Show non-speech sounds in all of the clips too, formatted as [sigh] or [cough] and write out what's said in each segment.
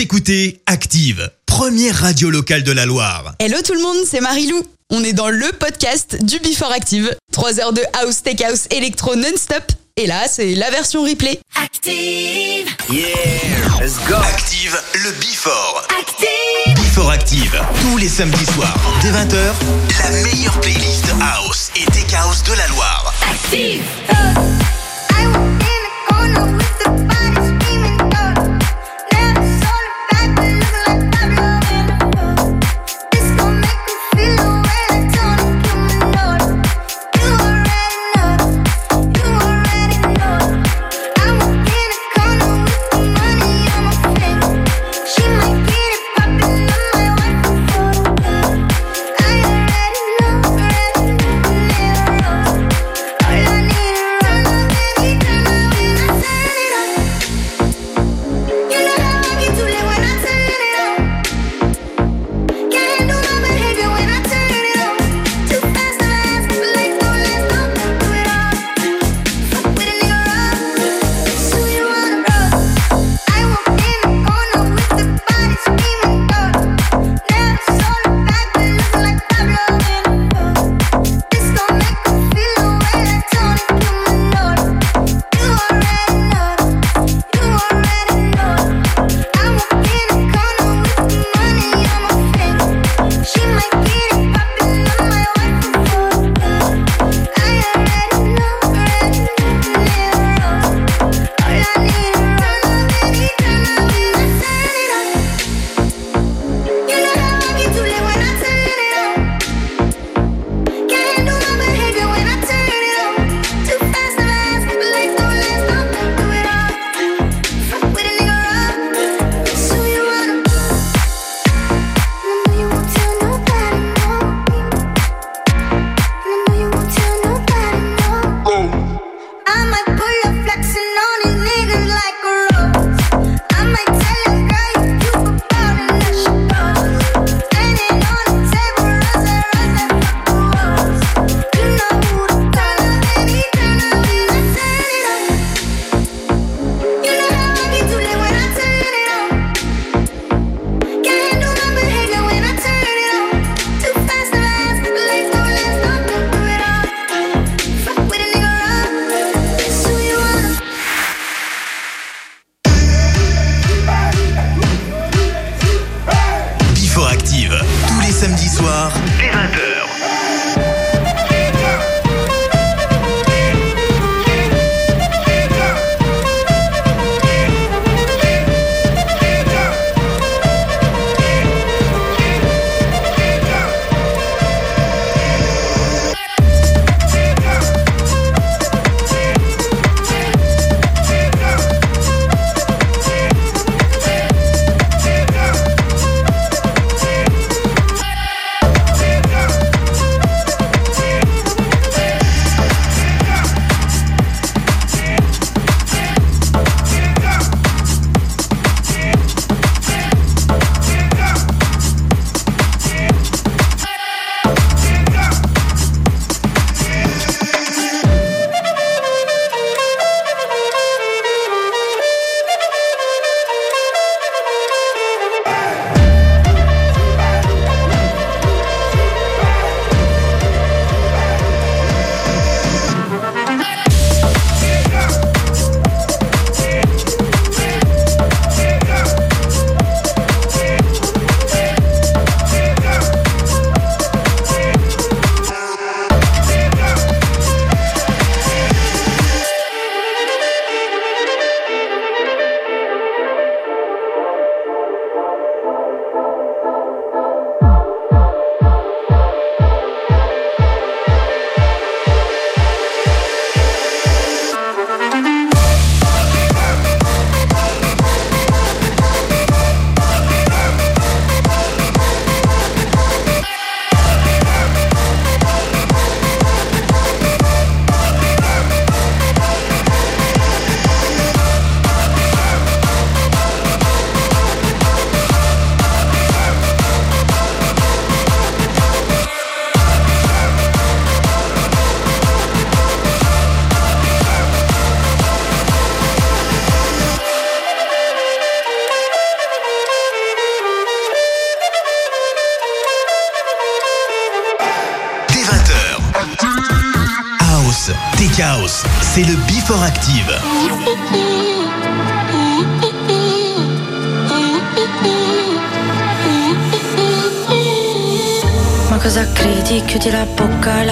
Vous écoutez Active, première radio locale de la Loire. Hello tout le monde, c'est Marilou. On est dans le podcast du Before Active. 3 heures de house, tech house, électro non-stop. Et là, c'est la version replay. Active, Yeah, let's go. Active, le Before. active, Before Active, tous les samedis soirs, dès 20h, la meilleure playlist house et tech house de la Loire. active. I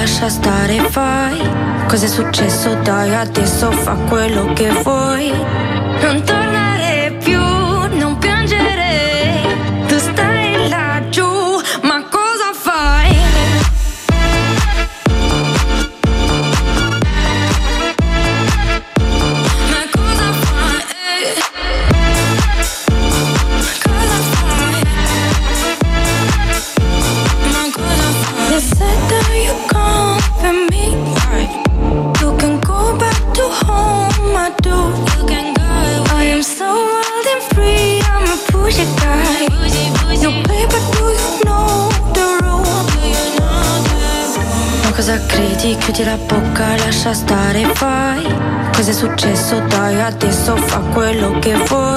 lascia stare, fai. Cos'è successo? Dai, adesso fa quello che vuoi. Non tornare so fuck with lo que fue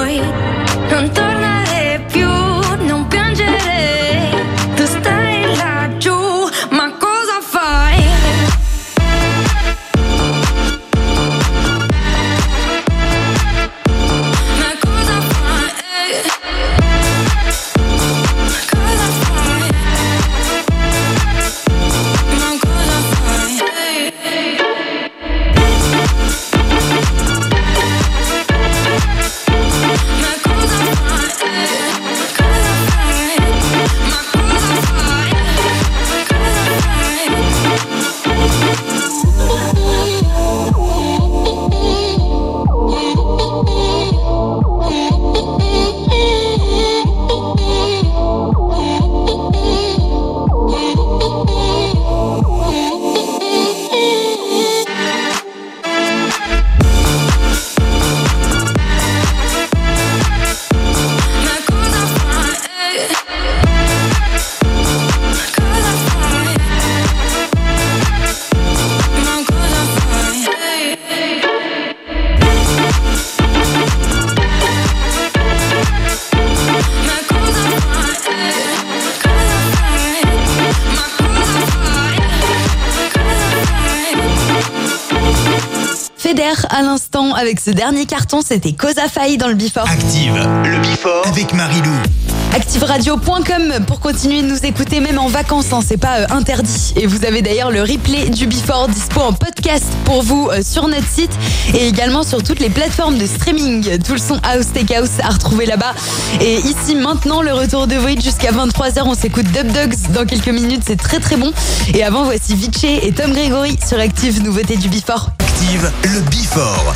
avec ce dernier carton, c'était Cosa Faille dans le Before. Active, le Before avec Marilou. ActiveRadio.com pour continuer de nous écouter même en vacances, hein, c'est pas euh, interdit. Et vous avez d'ailleurs le replay du Before dispo en podcast pour vous euh, sur notre site et également sur toutes les plateformes de streaming. Tout le son House Take House à retrouver là-bas. Et ici maintenant le retour de Void jusqu'à 23h, on s'écoute Dub Dogs dans quelques minutes, c'est très très bon. Et avant voici Vichy et Tom Gregory sur Active, nouveauté du Before. Active, le Before.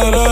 better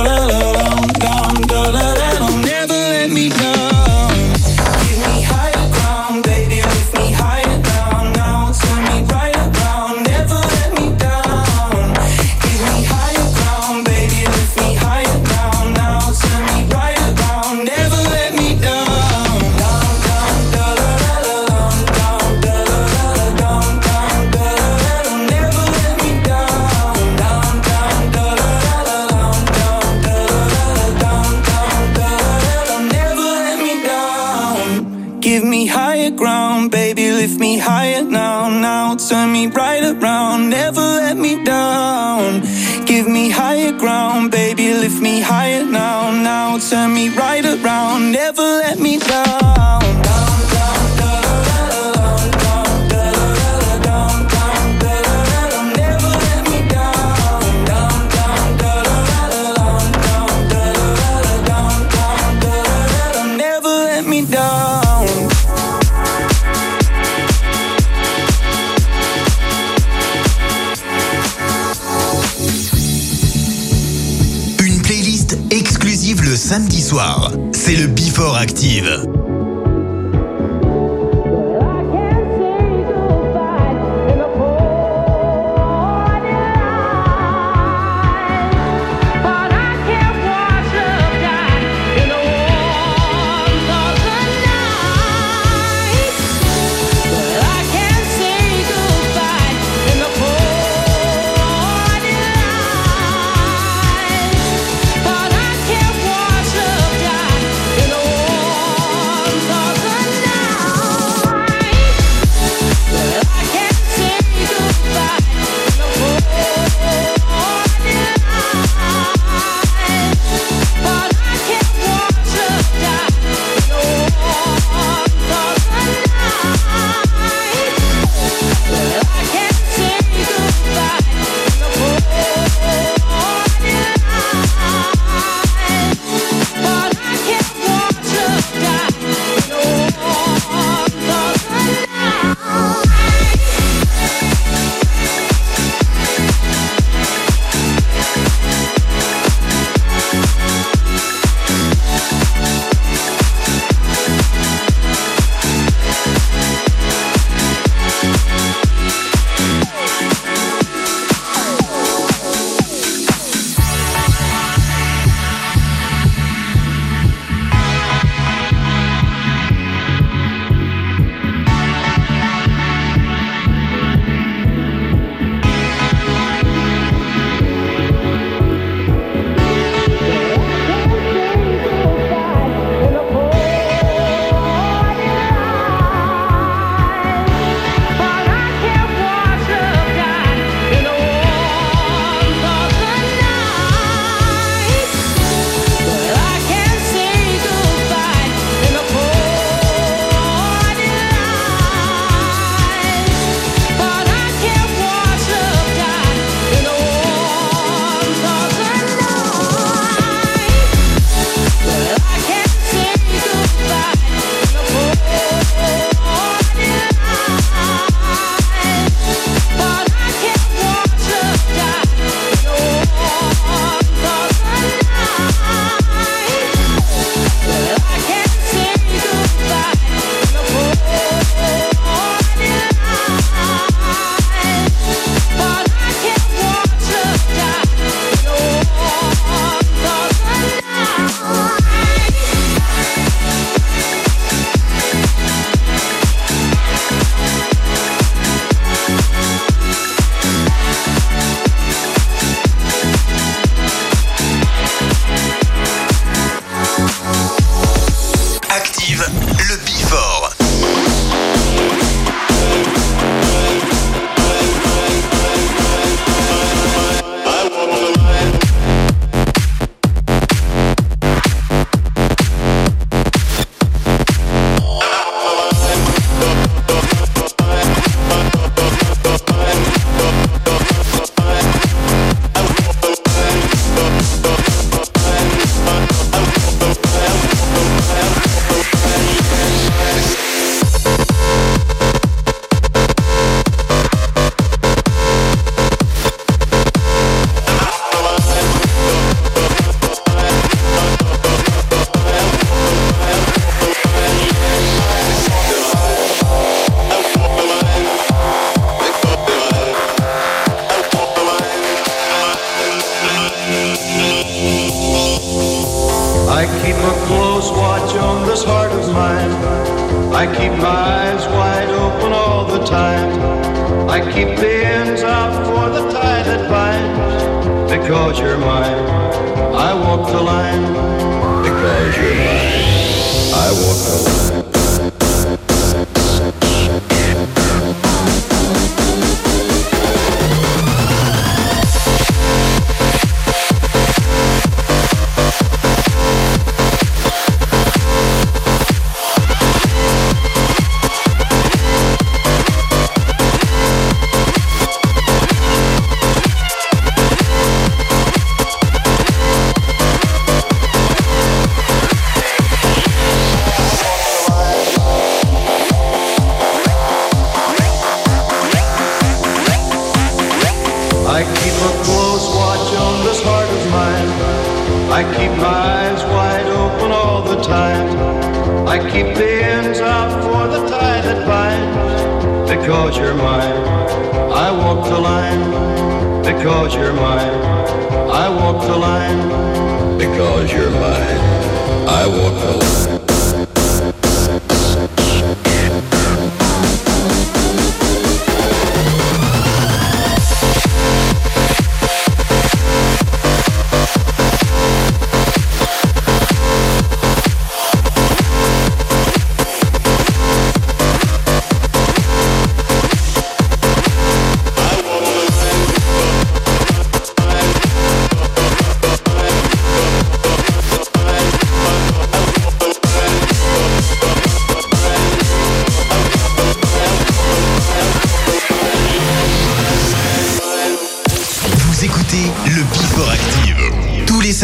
Active. Active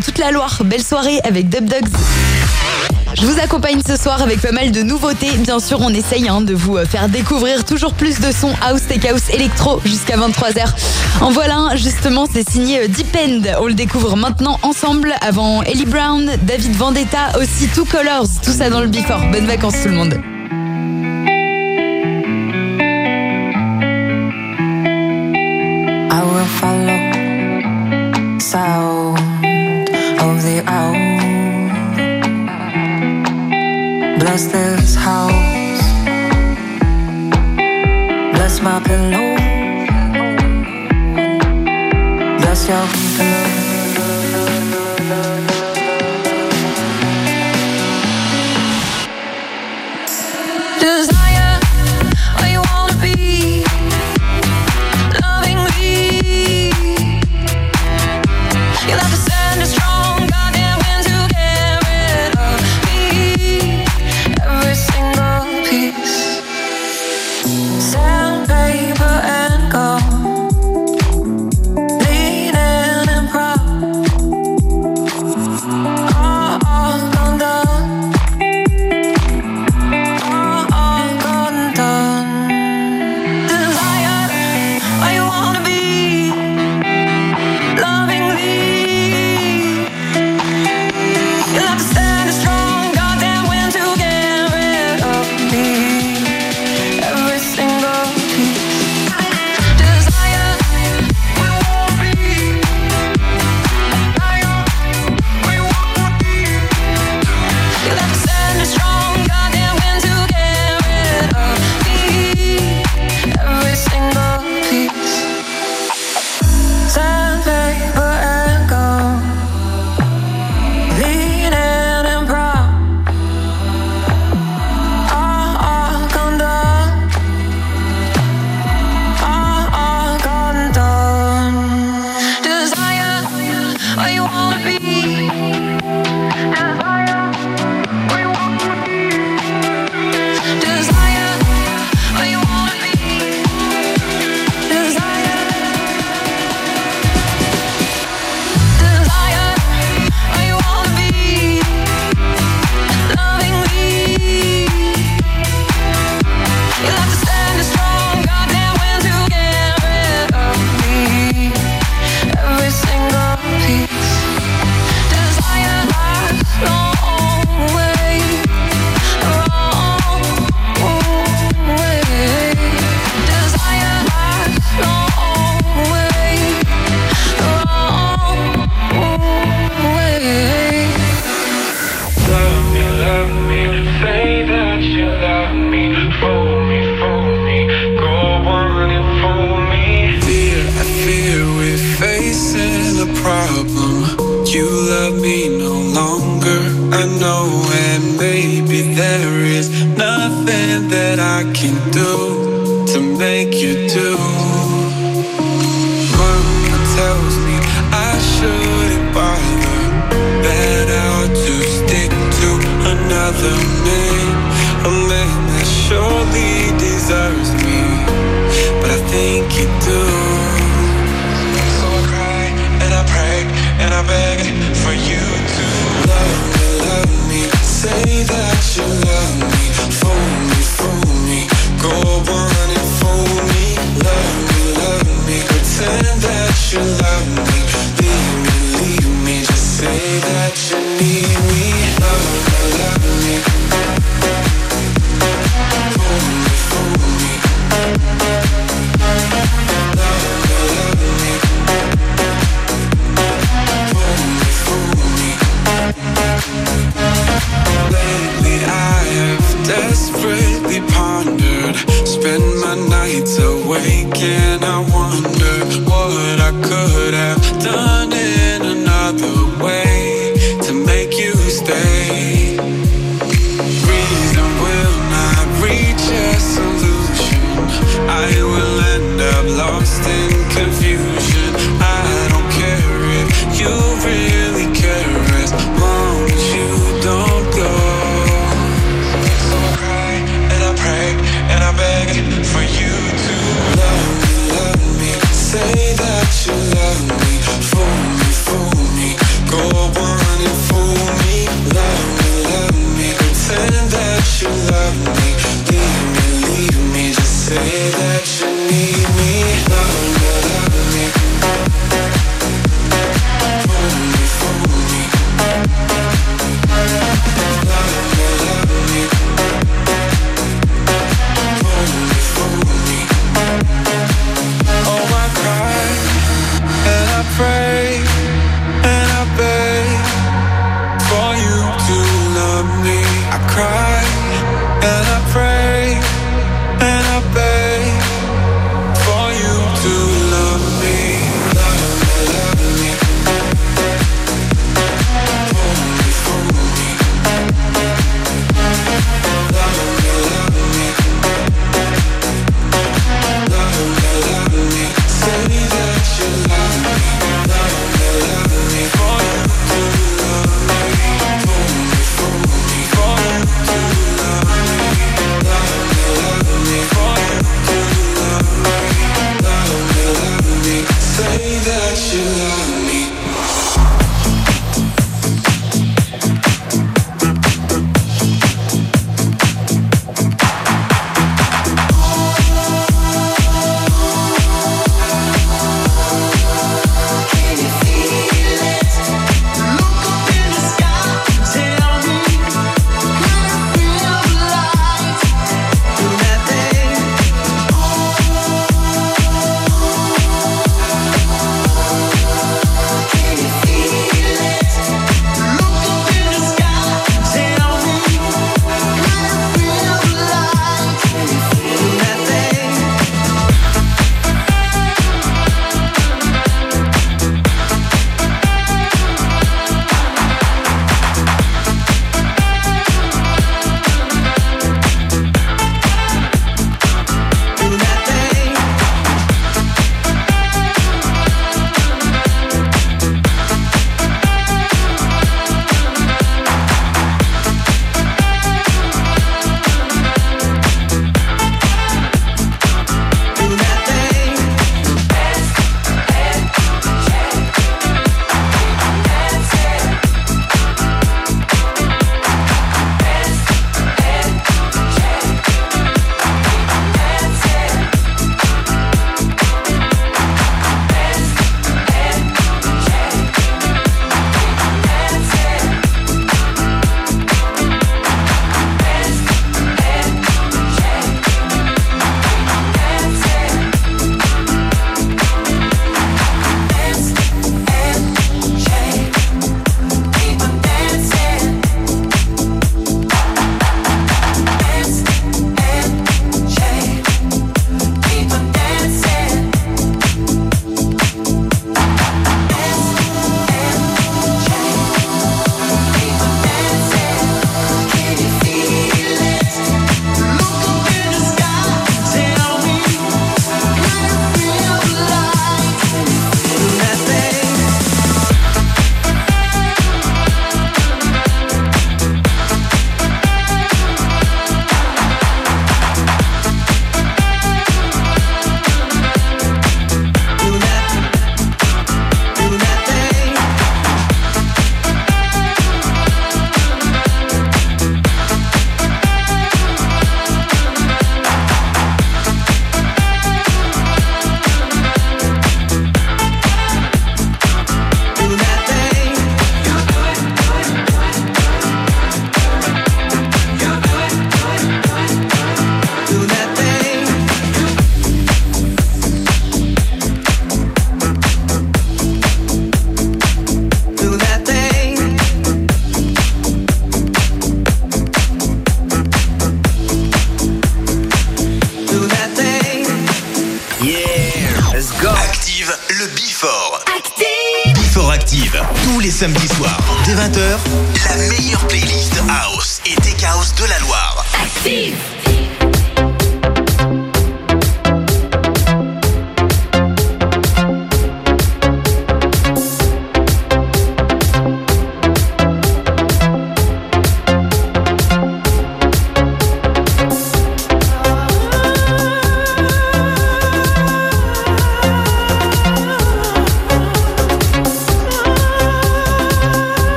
Toute la Loire. Belle soirée avec Dub Dogs. Je vous accompagne ce soir avec pas mal de nouveautés. Bien sûr, on essaye hein, de vous euh, faire découvrir toujours plus de sons house, tech house, électro jusqu'à 23h. En voilà justement, c'est signé euh, Deep End. On le découvre maintenant ensemble avant Ellie Brown, David Vendetta, aussi Two Colors. Tout ça dans le Before. Bonnes vacances tout le monde.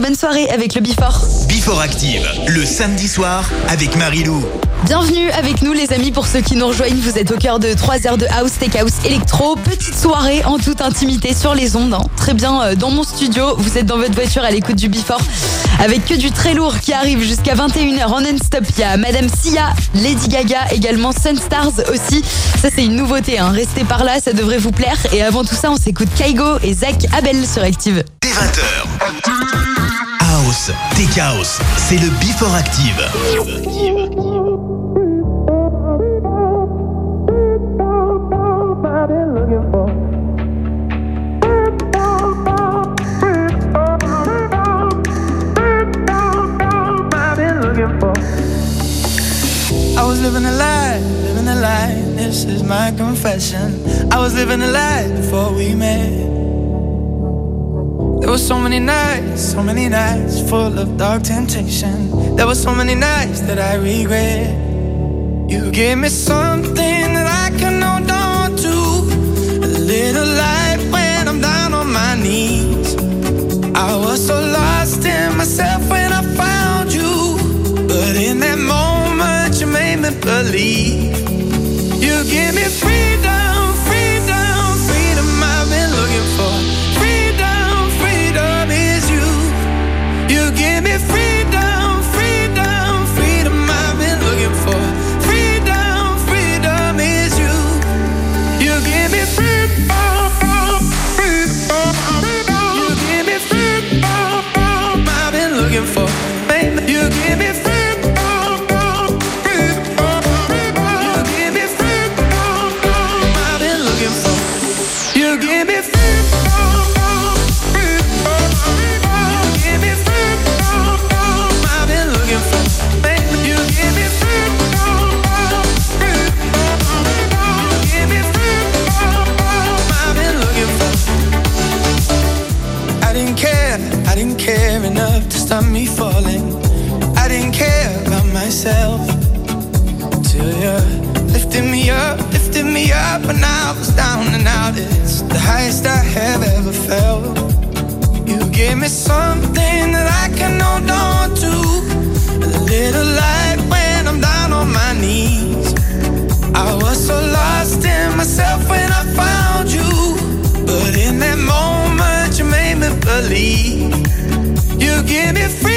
Bonne soirée avec le Before. Before Active, le samedi soir avec Marilou. Bienvenue avec nous les amis pour ceux qui nous rejoignent. Vous êtes au cœur de 3 heures de house, tech house, électro. Petite soirée en toute intimité sur les ondes. hein. Très bien euh, dans mon studio. Vous êtes dans votre voiture à l'écoute du Before avec que du très lourd qui arrive jusqu'à 21h en non-stop. Il y a Madame Sia, Lady Gaga, également Sunstars aussi. Ça c'est une nouveauté. Hein. Restez par là, ça devrait vous plaire. Et avant tout ça, on s'écoute Kaigo et Zach Abel sur Active. Dès 20h. Tech House, c'est le Before Active. I was living a lie, living a. This is my confession. I was living a lie before we met. So many nights, so many nights full of dark temptation. There were so many nights that I regret. You gave me something that I can hold on to. A little light when I'm down on my knees. I was so lost in myself when I found you. But in that moment, you made me believe. You give me freedom, give me freedom, myself till you lifted me up, lifted me up, and I was down and out. It's the highest I have ever felt. You gave me something that I can hold on to, a little light when I'm down on my knees. I was so lost in myself when I found you. But in that moment, you made me believe. You give me freedom,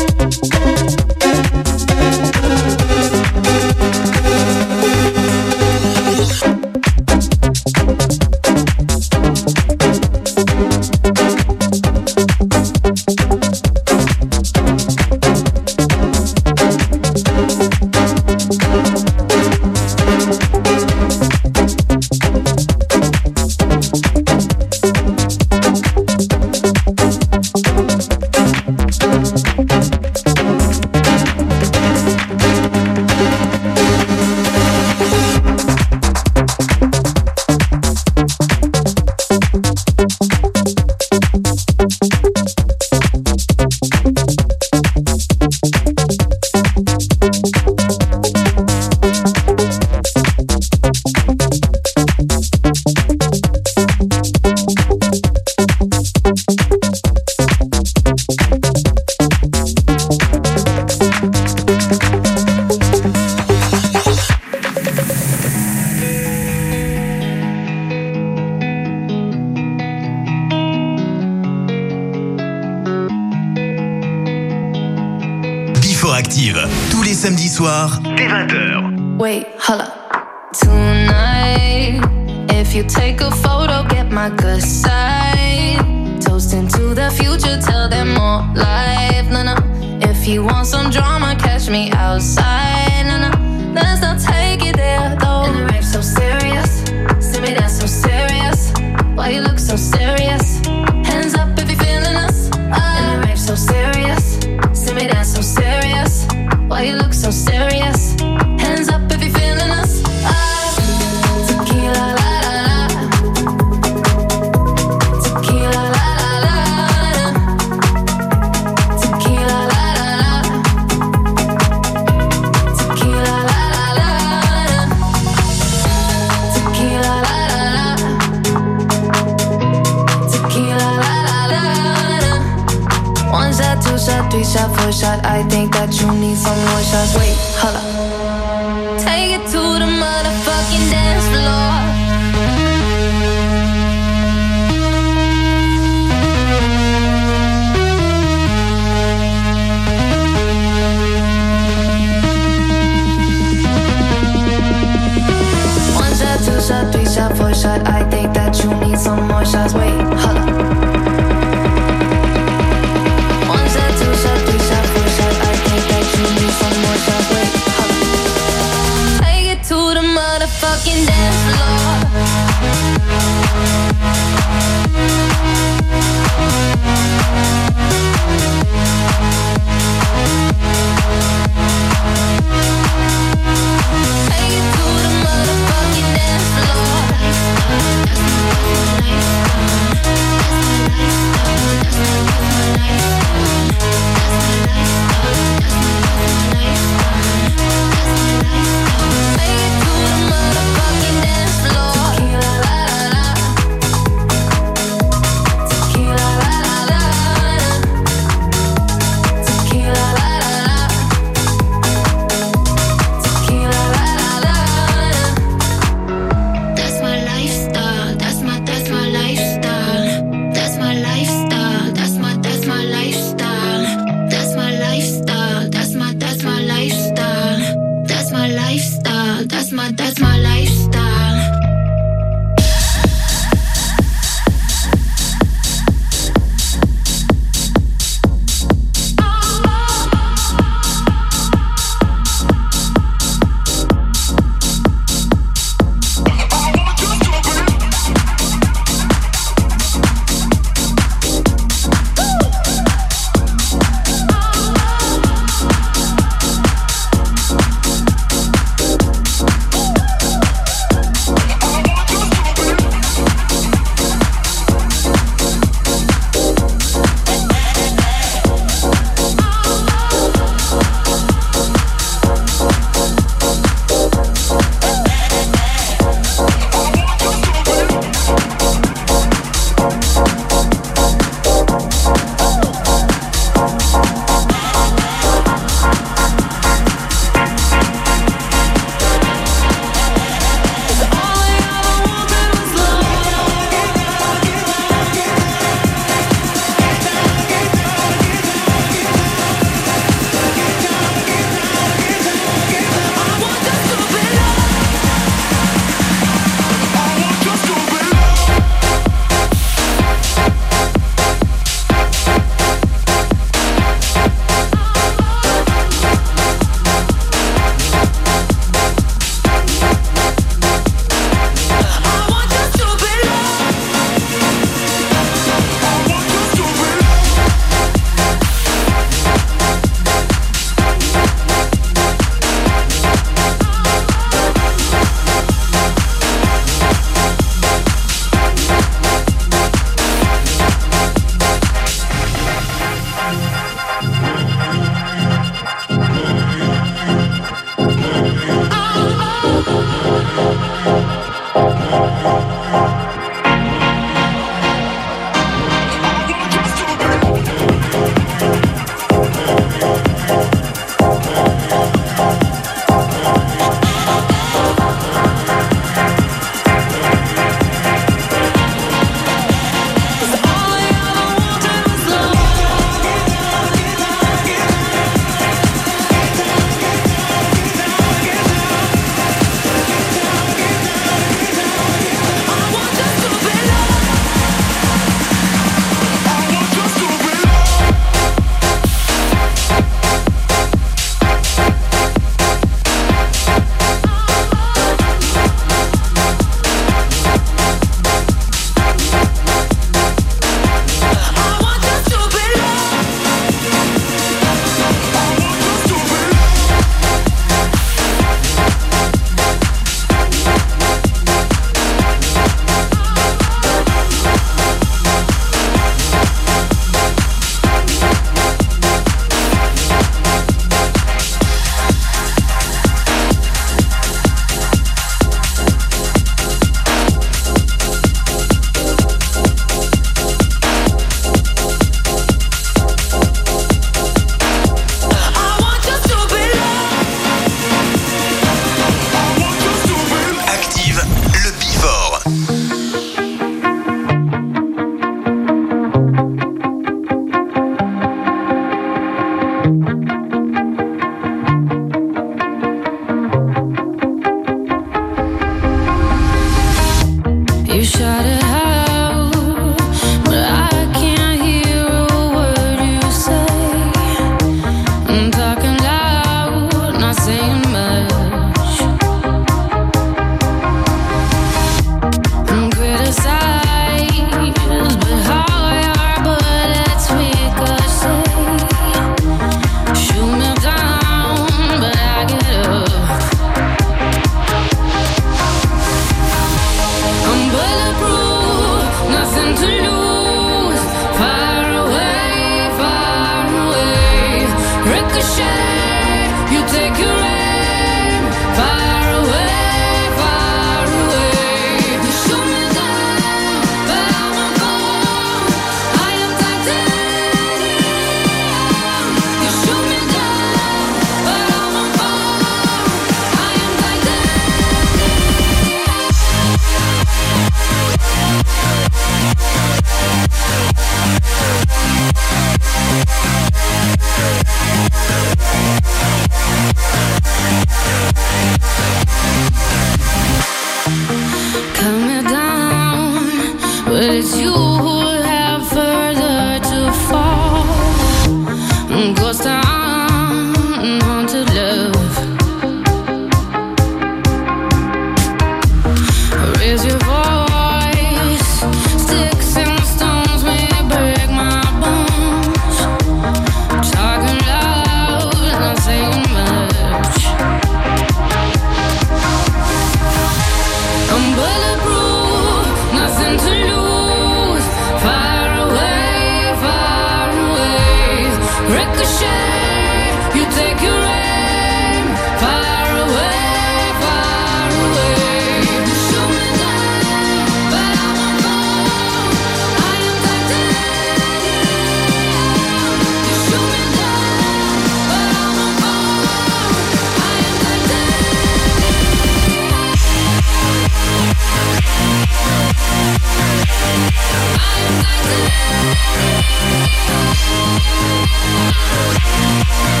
Yeah.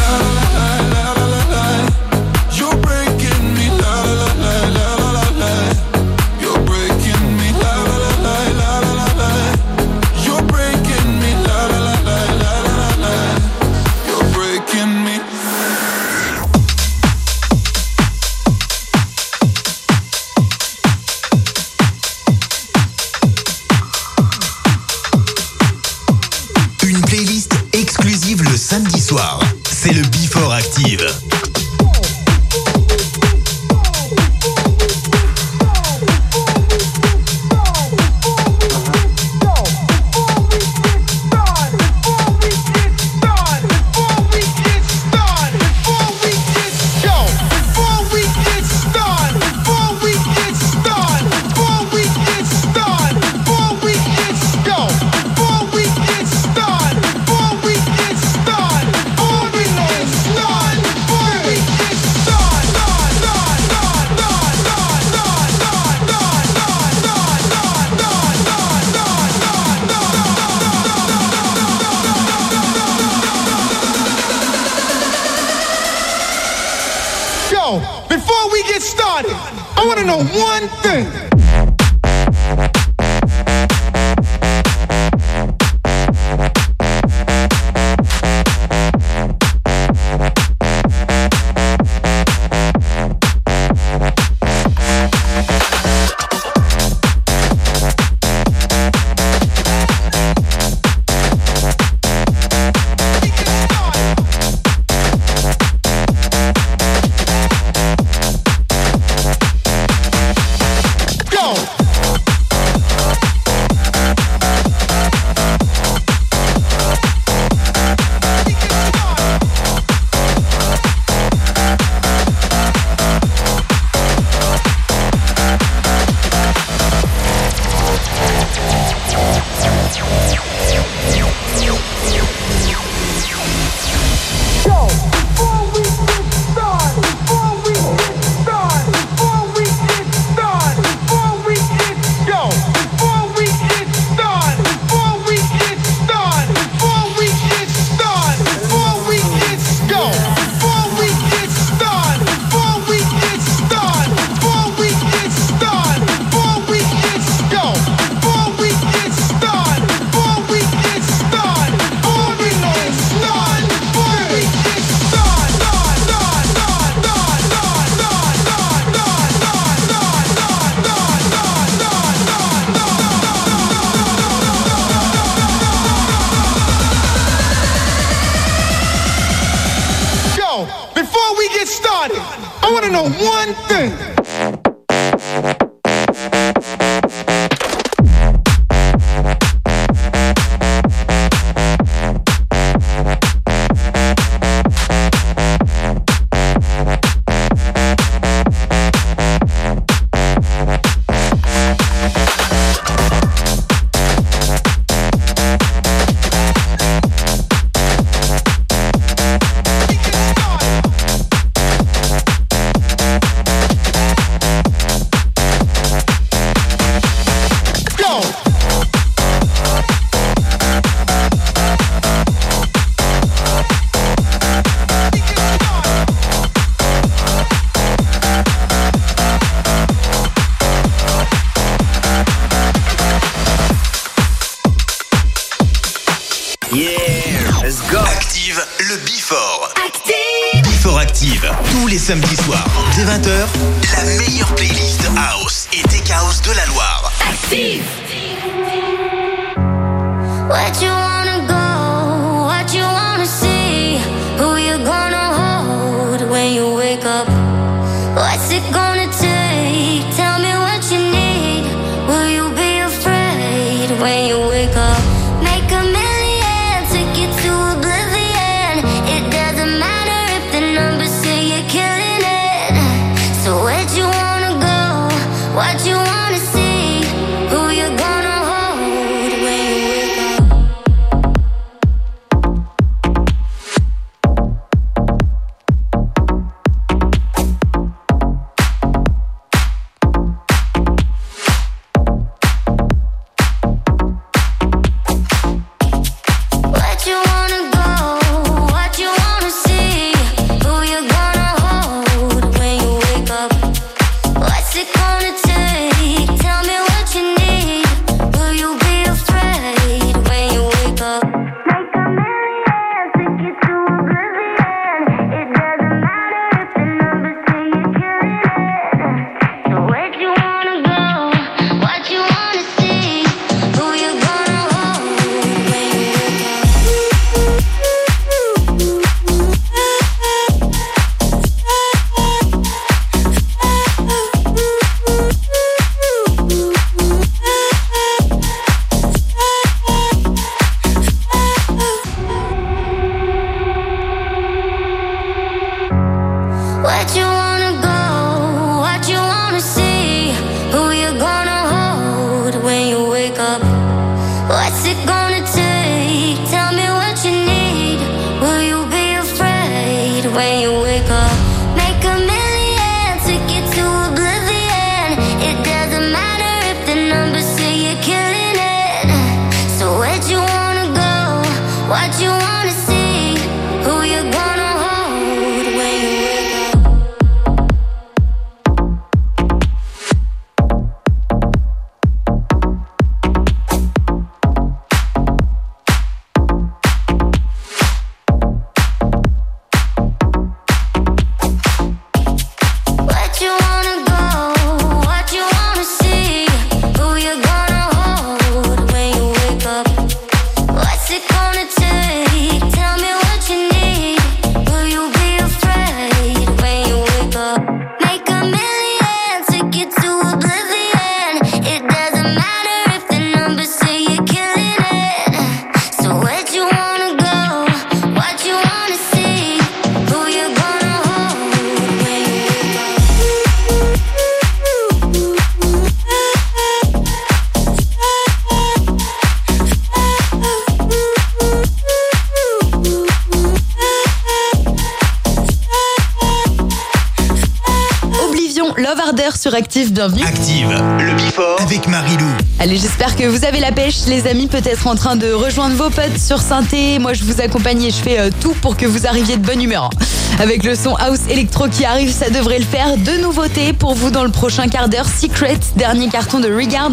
Bienvenue. Active, le Bifort avec Marilou. Allez, j'espère que vous avez la pêche, les amis, peut-être en train de rejoindre vos potes sur Synthé. Moi, je vous accompagne et je fais euh, tout pour que vous arriviez de bonne humeur. Hein. Avec le son House Electro qui arrive, ça devrait le faire. Deux nouveautés pour vous dans le prochain quart d'heure. Secret, dernier carton de Regard.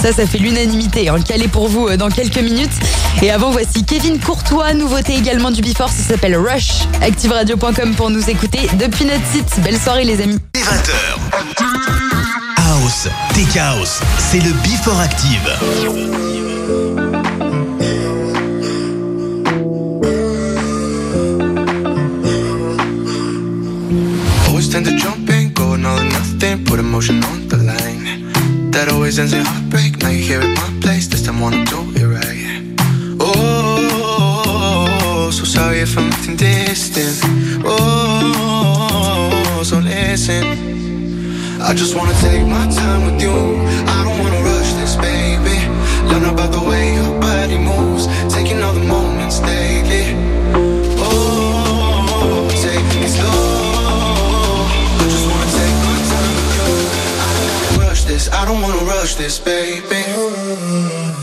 Ça, ça fait l'unanimité. Hein. Calé pour vous euh, dans quelques minutes. Et avant, voici Kevin Courtois, nouveauté également du Before, ça s'appelle Rush. ActiveRadio.com pour nous écouter depuis notre site. Belle soirée les amis. 20h. T-Chaos. C'est le Before Active. tend to jump in, going all nothing, put emotion on the line. That always ends in heartbreak. Now you're here at my place, this time wanna do it right. Oh, so sorry if I'm acting distant. Oh, so listen. I just wanna take my time with you. I don't wanna rush this, baby. Learn about the way your body moves, taking all the moments daily. Oh, take it slow. I just wanna take my time with you. Don't wanna rush this. I don't wanna rush this, baby.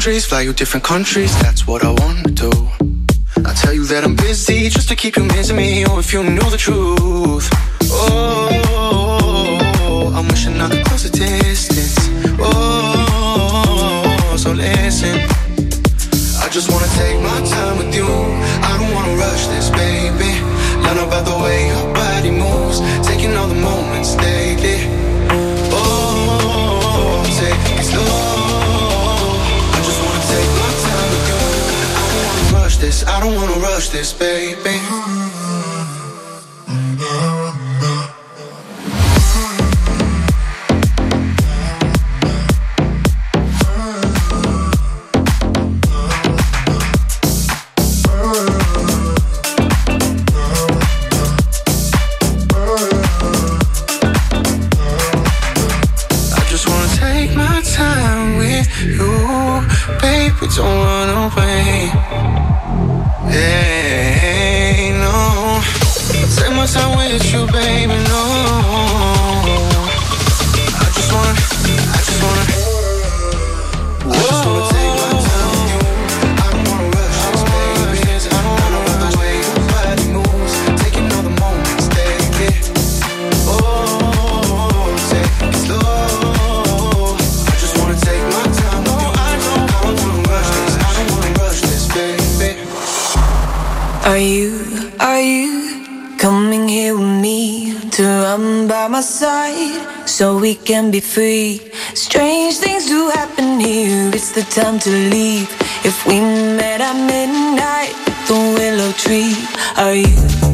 Boundaries, fly you different countries, that's what I wanna do. I tell you that I'm busy just to keep you missing me. Oh, if you knew the truth. Oh, I'm wishing I could close the distance. Don't wanna rush this, baby. Free? Strange things do happen here, it's the time to leave. If we met at midnight, the willow tree, are you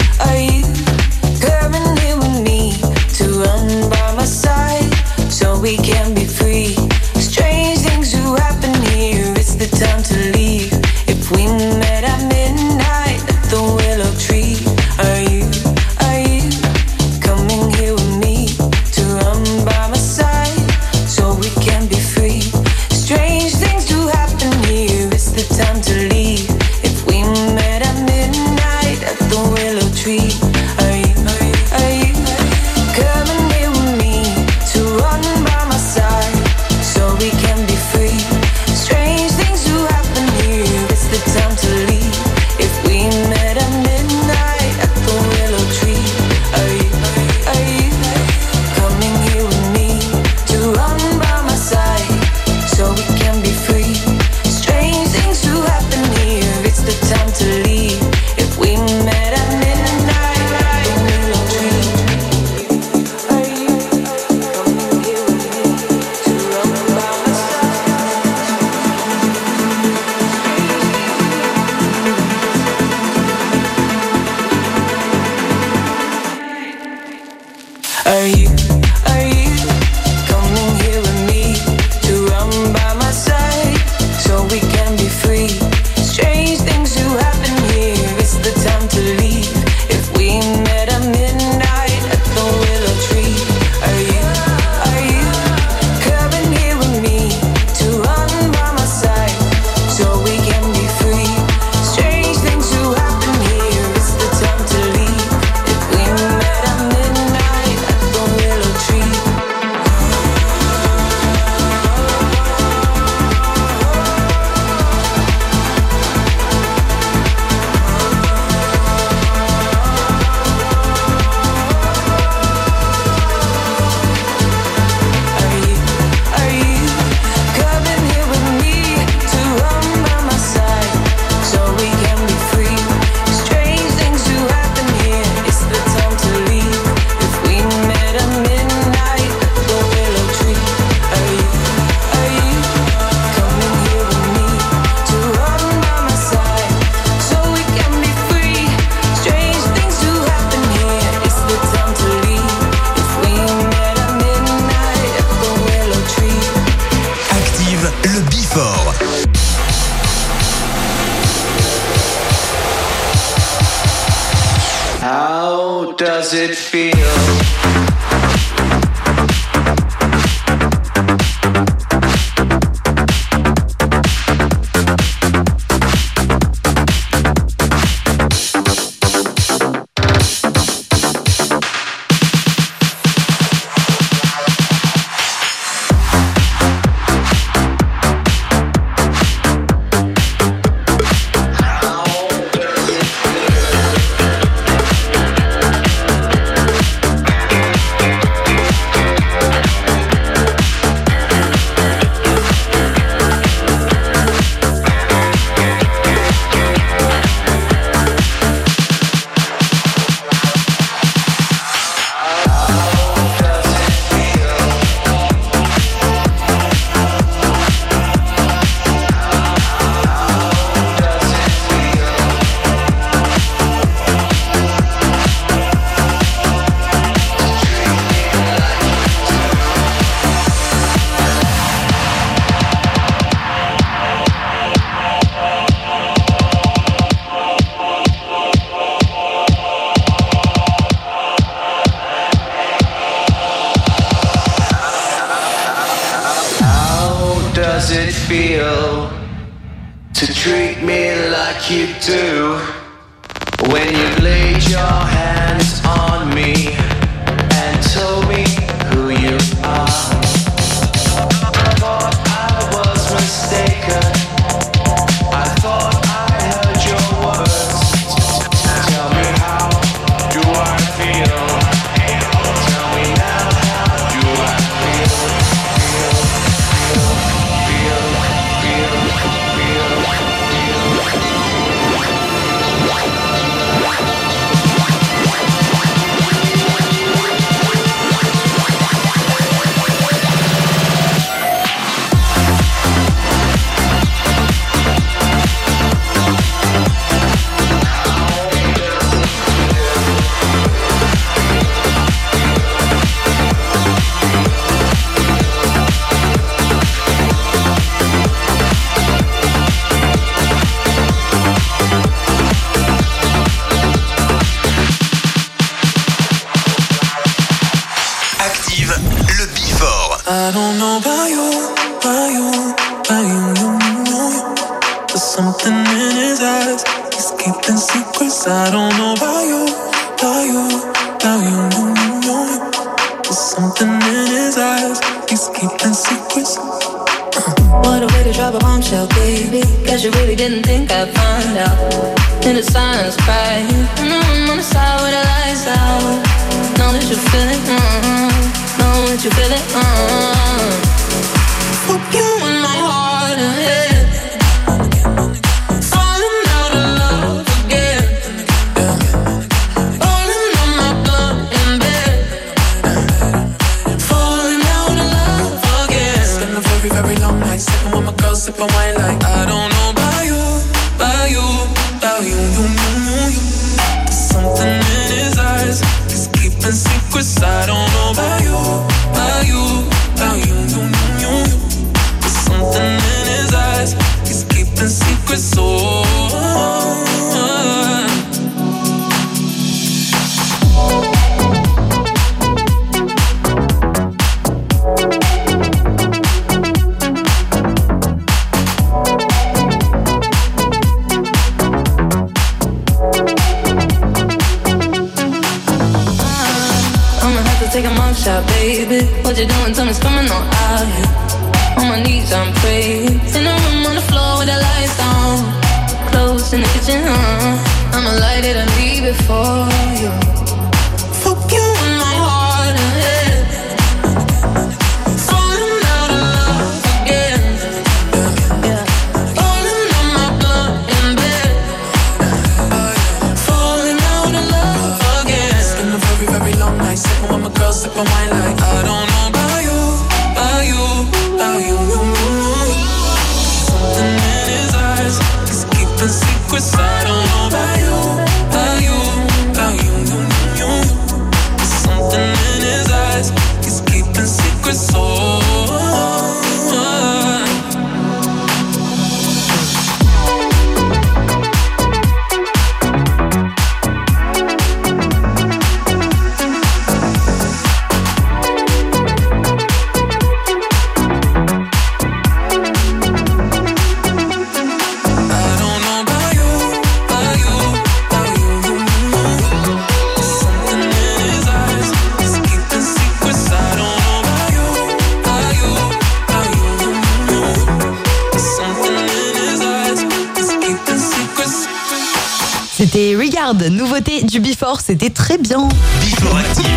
Before, c'était très bien. Before Active.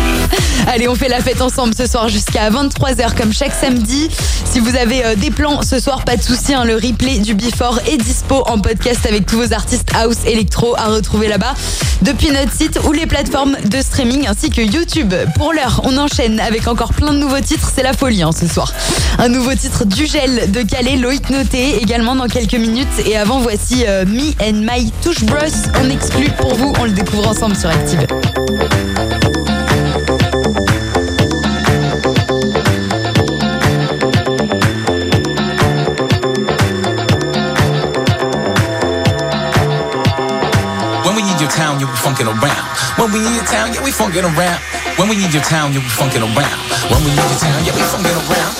Allez, on fait la fête ensemble ce soir jusqu'à 23h comme chaque samedi. Si vous avez euh, des plans ce soir, pas de souci, hein, le replay du Before est dispo en podcast avec tous vos artistes house électro à retrouver là-bas depuis notre site ou les plateformes de streaming ainsi que YouTube. Pour l'heure, on enchaîne avec encore plein de nouveaux titres, c'est la folie hein, ce soir. Un nouveau titre du gel de Calais, Loïc Noté également dans quelques minutes et avant voici euh, Me and My Touche Bros en exclu pour vous, on le découvre ensemble sur Active. When we need your town, yeah, we funkin' around. When we need your town, you be funkin' around. When we need your town, yeah, we funkin' around.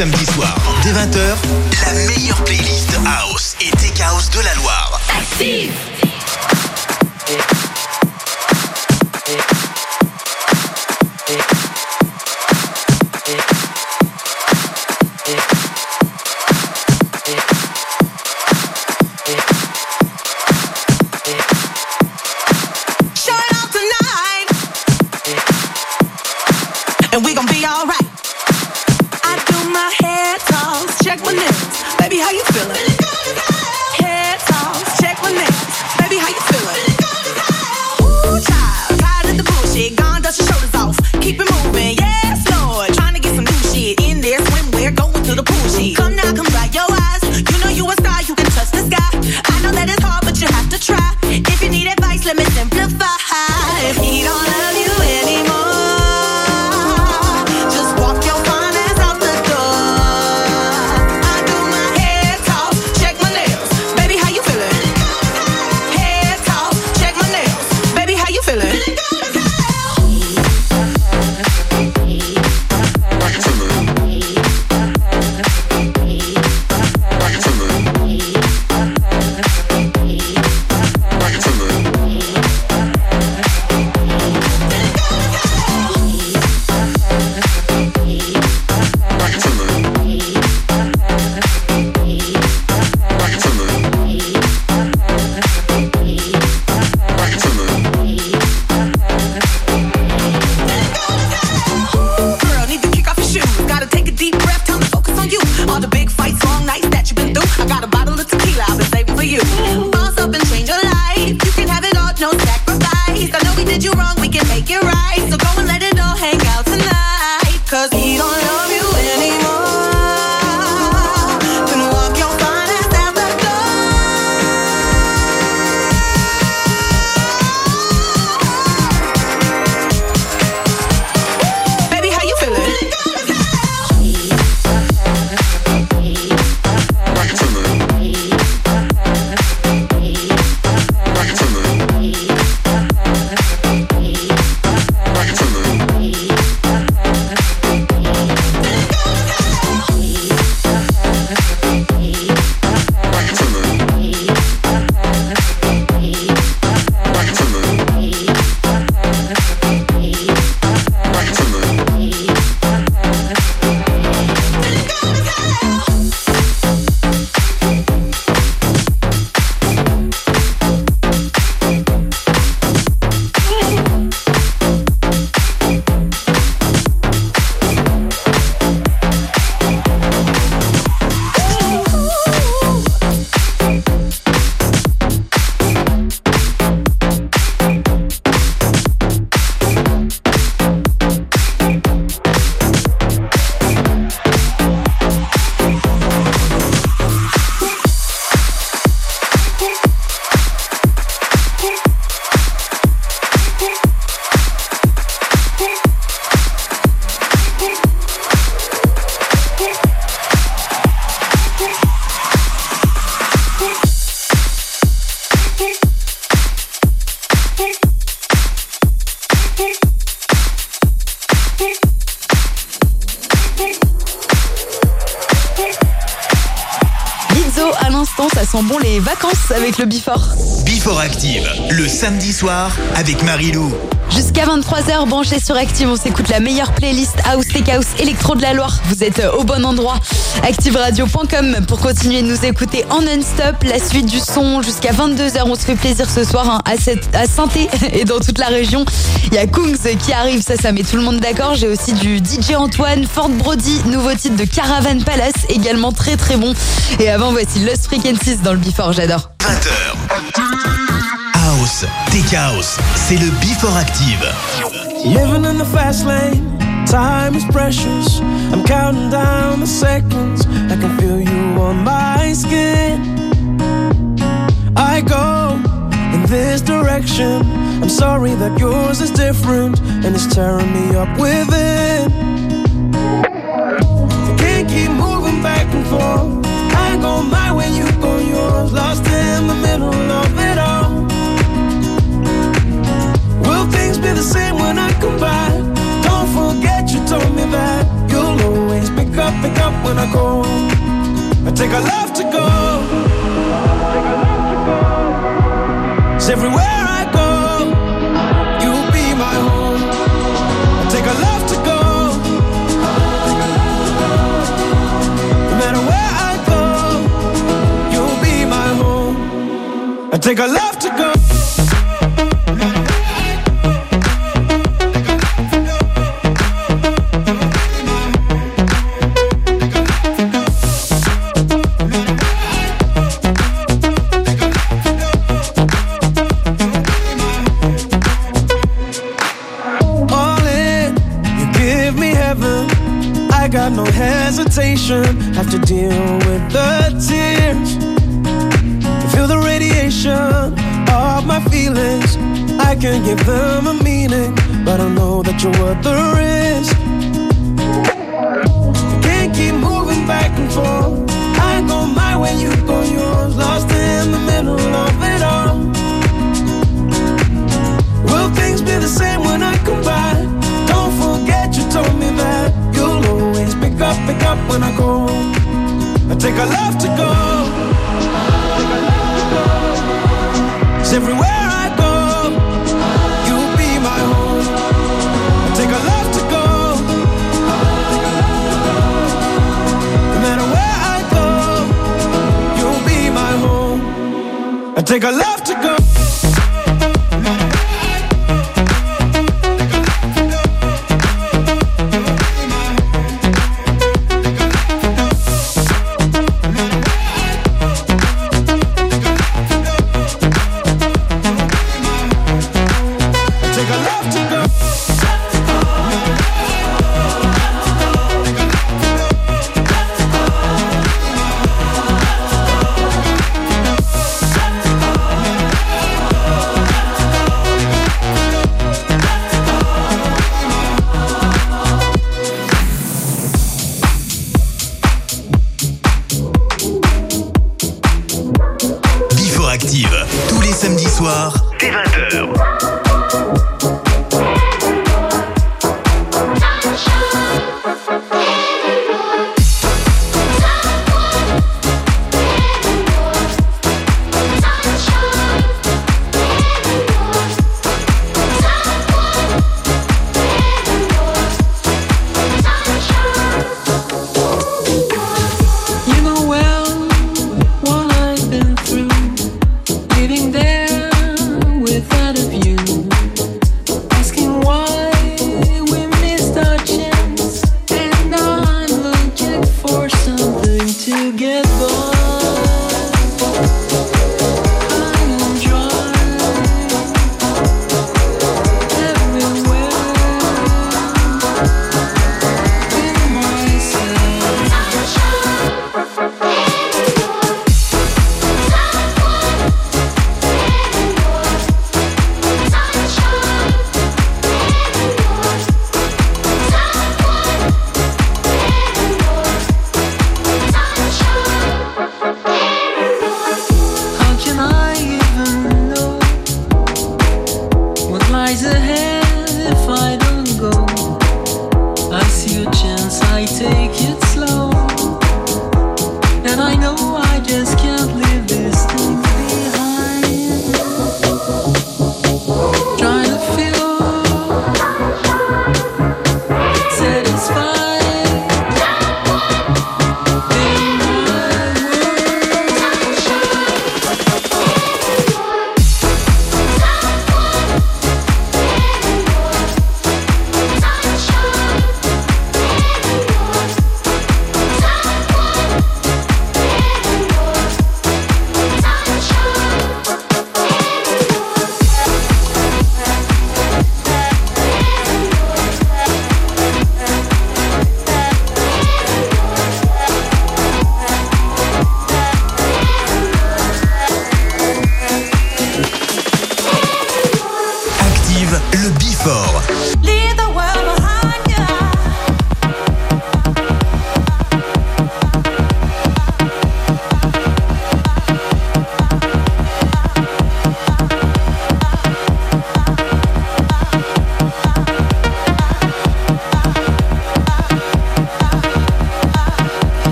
Samedis soirs, dès 20h, la meilleure playlist House le Bifort. Before Active, le samedi soir avec Marilou. Jusqu'à 23h, branché sur Active, on s'écoute la meilleure playlist House Tech House Electro de la Loire. Vous êtes euh, au bon endroit. ActiveRadio.com pour continuer de nous écouter en non-stop. La suite du son jusqu'à 22h. On se fait plaisir ce soir hein, à, cette, à saint [laughs] et dans toute la région. Il y a Kungs qui arrive, ça, ça met tout le monde d'accord. J'ai aussi du DJ Antoine, Ford Brody, nouveau titre de Caravan Palace, également très très bon. Et avant, voici Lost Frequencies dans le Before, j'adore. 20h. House, Tech House, c'est le Before Active. Living in the fast lane, time is precious. I'm counting down the seconds. I can feel you on my skin. I go in this direction. I'm sorry that yours is different and it's tearing me up within. I can't keep moving back and forth. I go my way, you go yours. Lost in the middle of the same when I come back? Don't forget you told me that you'll always pick up, pick up when I go. I take a love to go. Cause everywhere I go, you'll be my home. I take a love to go. No matter where I go, you'll be my home. I take a love to go.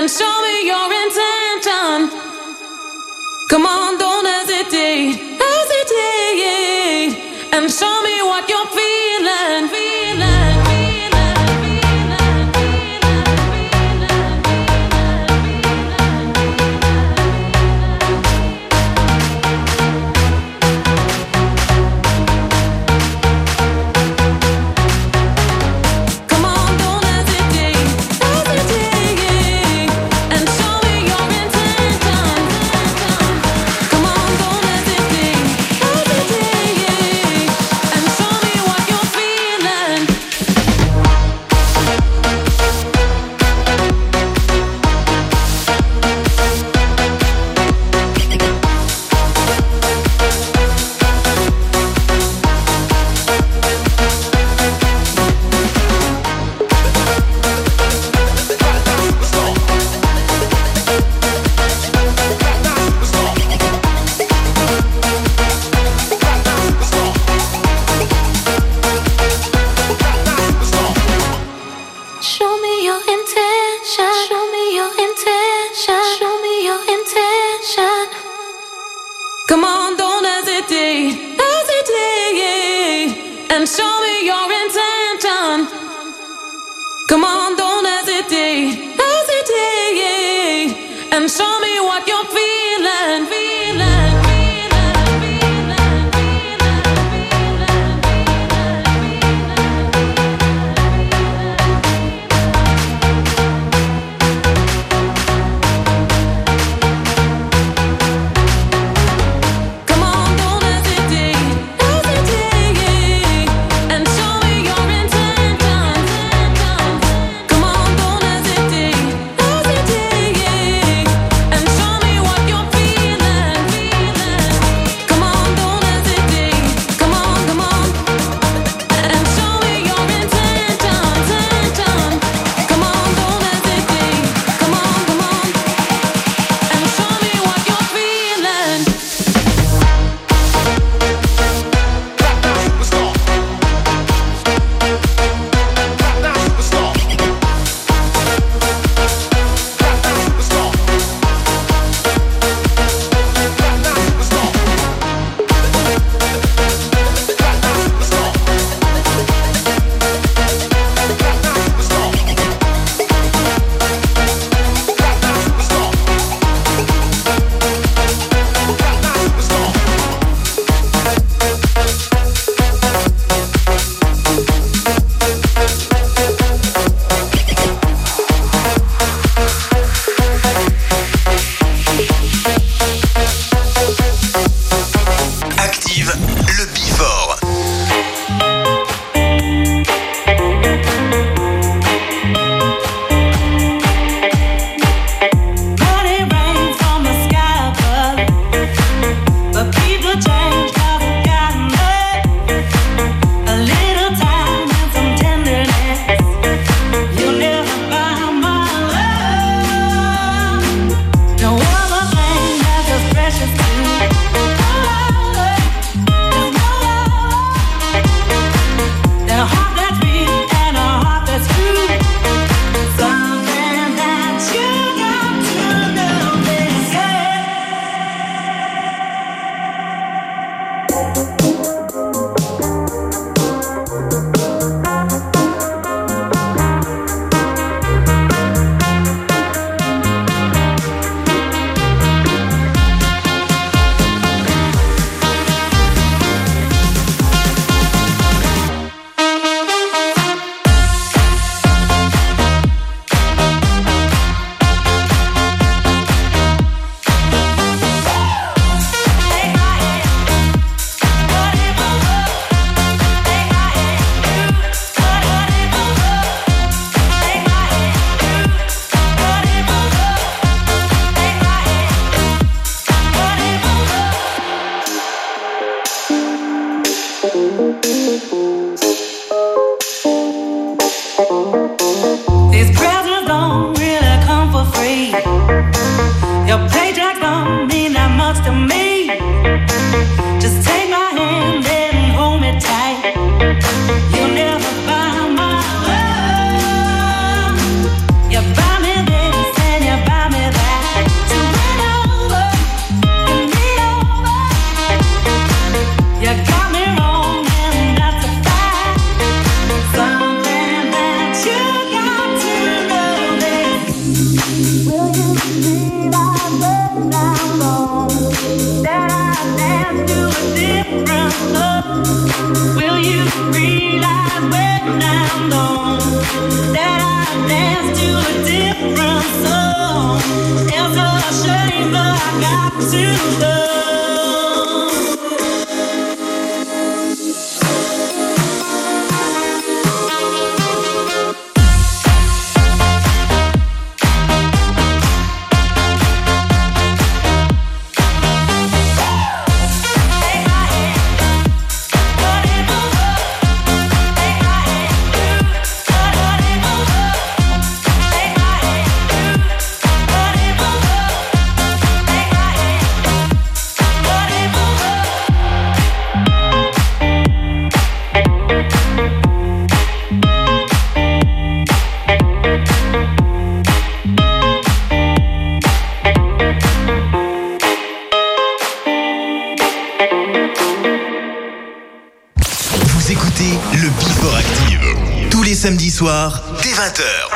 And show me your intention. Come on, to love. Soirs, dès 20h.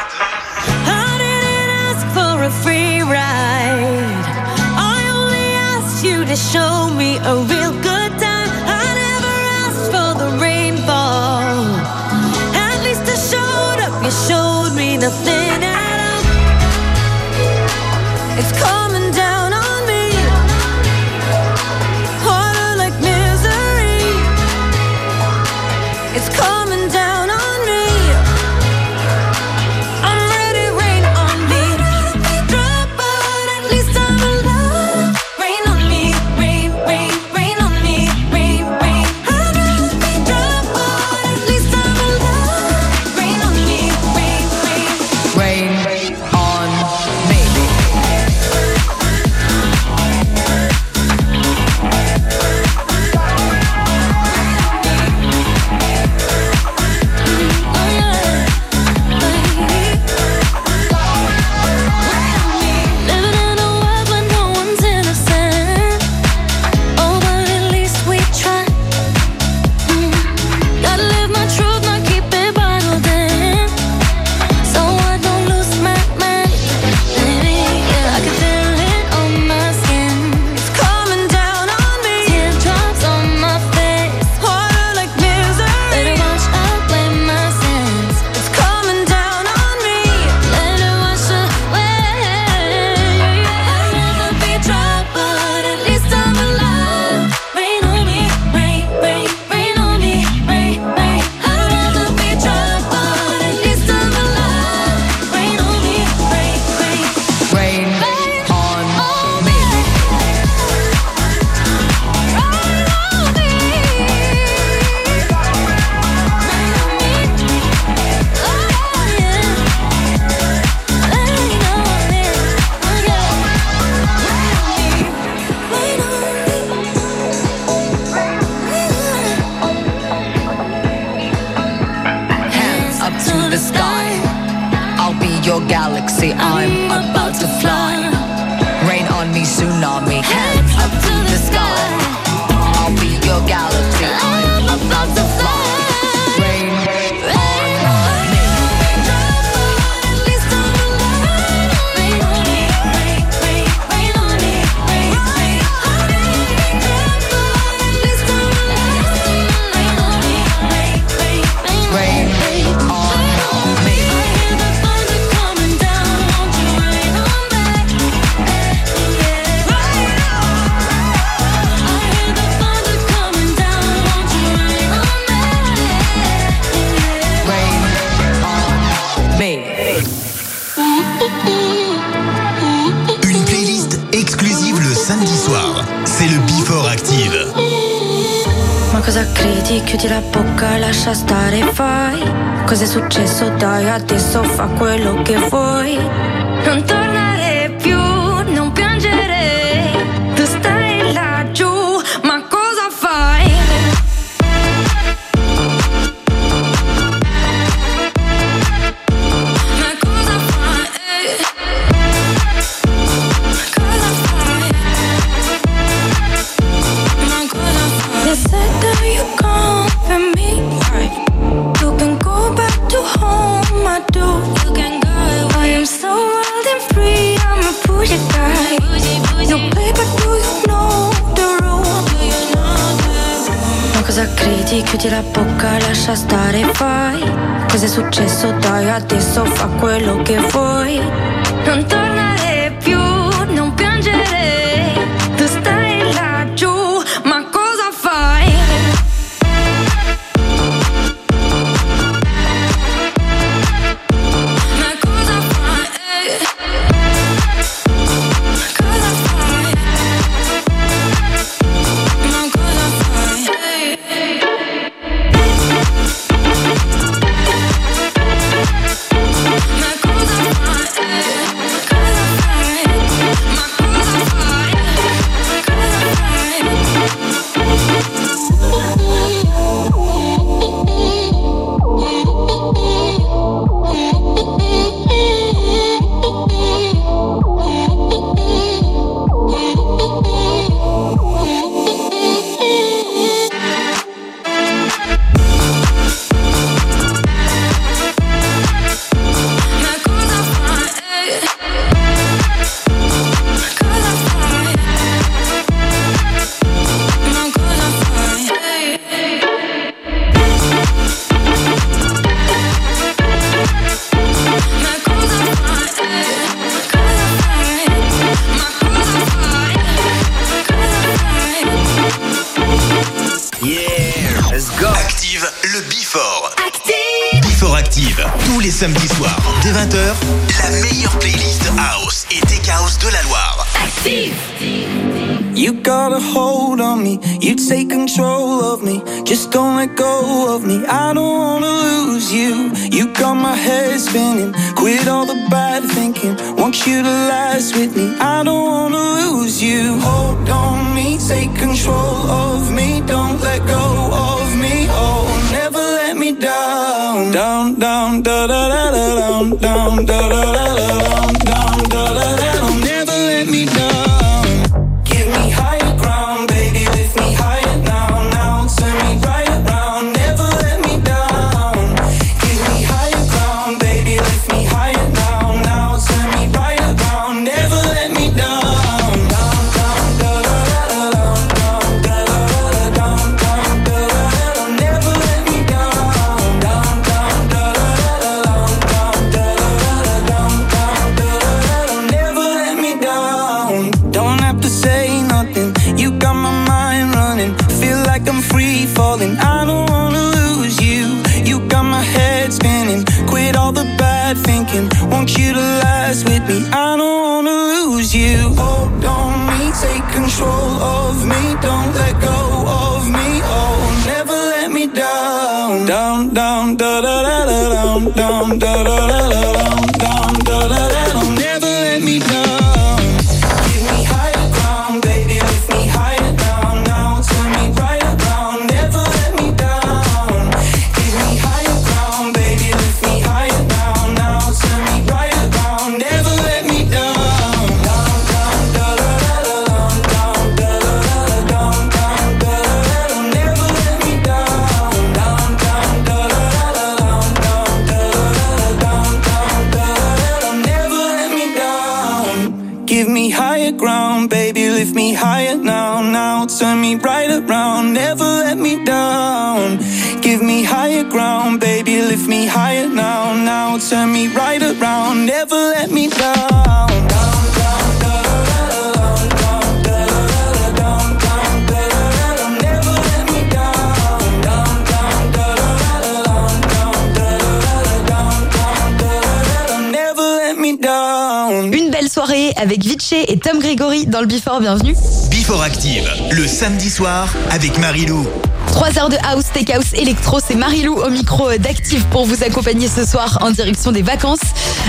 Before, bienvenue. Before Active, le samedi soir avec Marilou. 3 heures de house, take house, électro, c'est Marilou au micro d'Active pour vous accompagner ce soir en direction des vacances.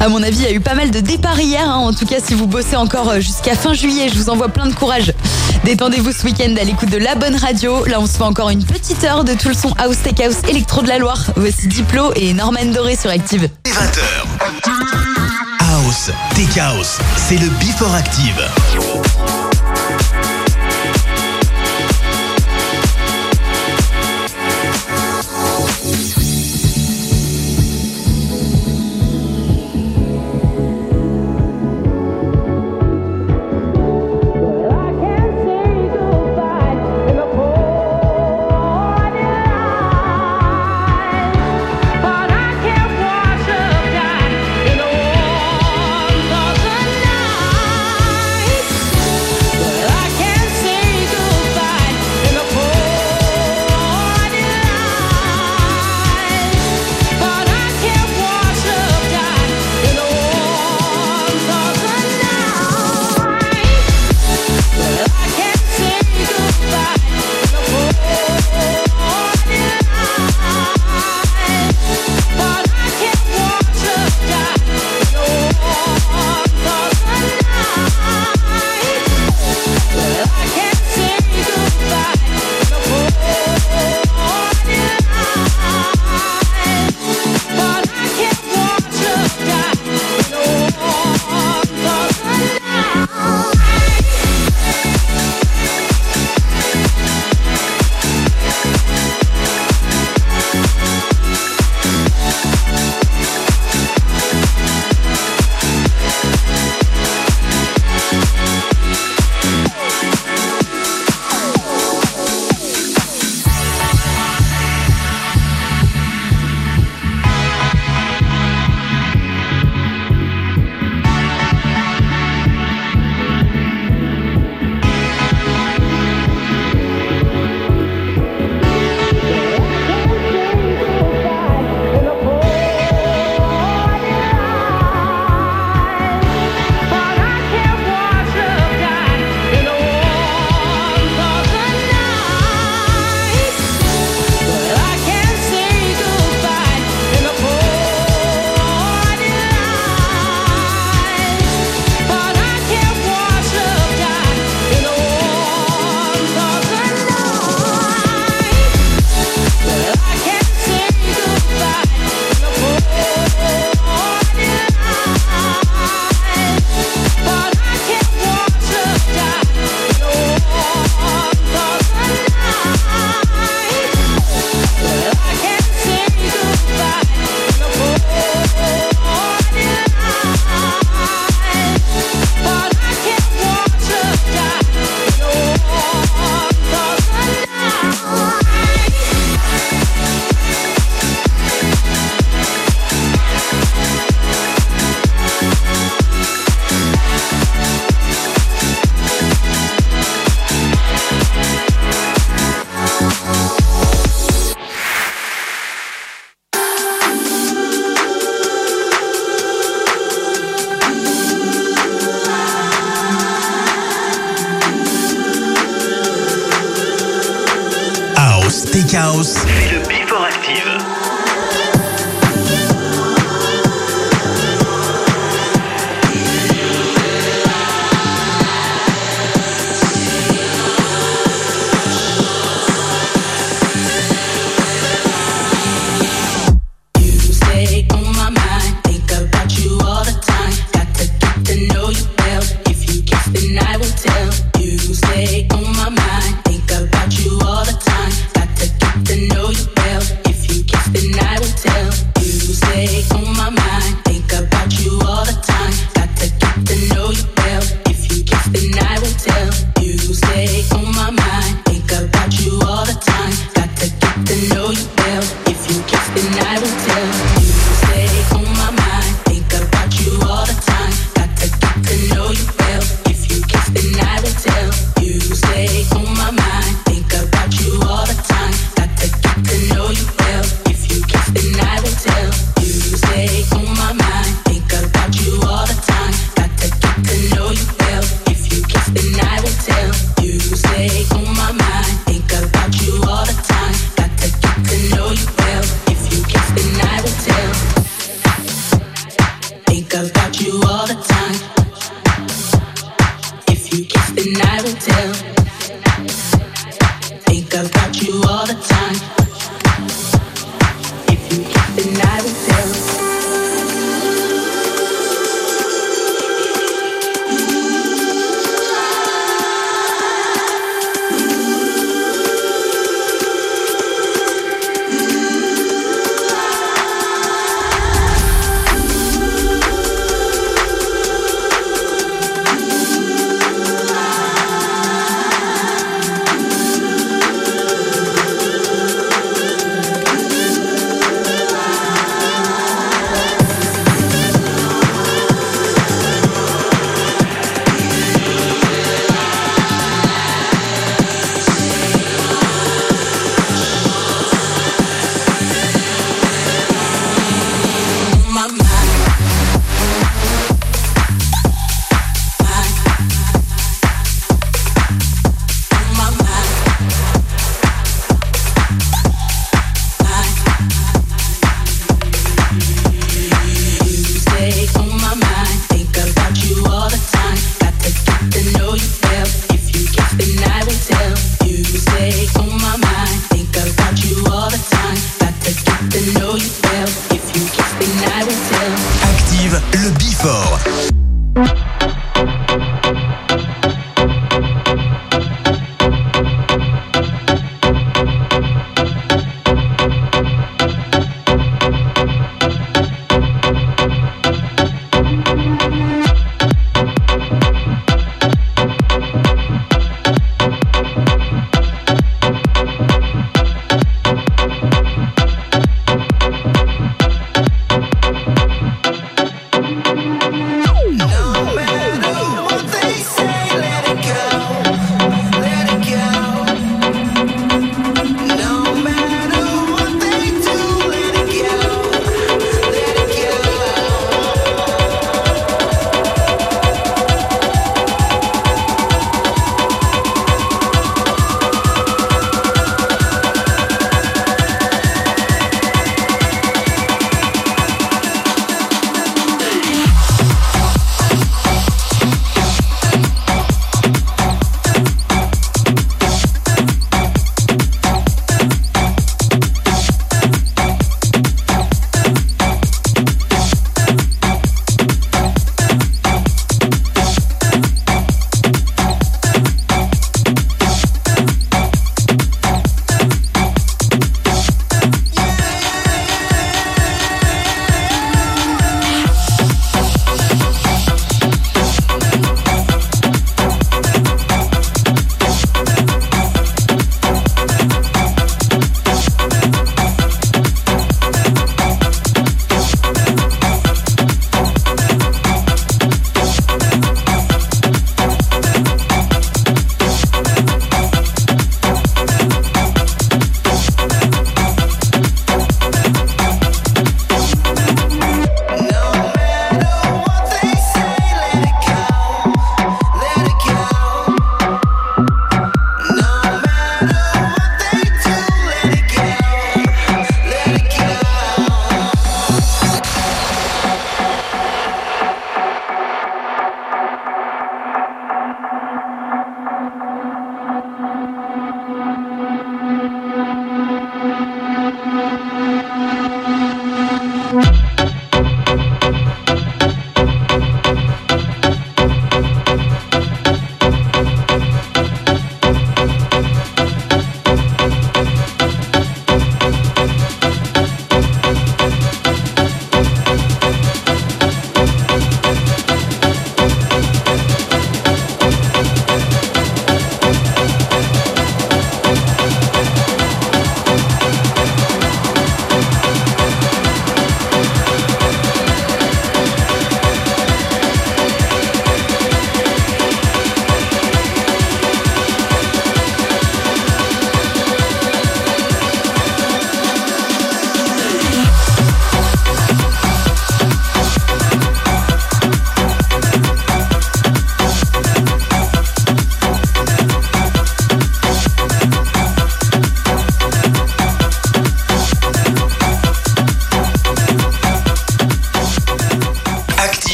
À mon avis, il y a eu pas mal de départs hier. Hein. En tout cas, si vous bossez encore euh, jusqu'à fin juillet, je vous envoie plein de courage. Détendez-vous ce week-end à l'écoute de la bonne radio. Là, on se fait encore une petite heure de tout le son house, take house, électro de la Loire. Voici Diplo et Norman Doré sur Active. 20h. House, take house, c'est le Before Active.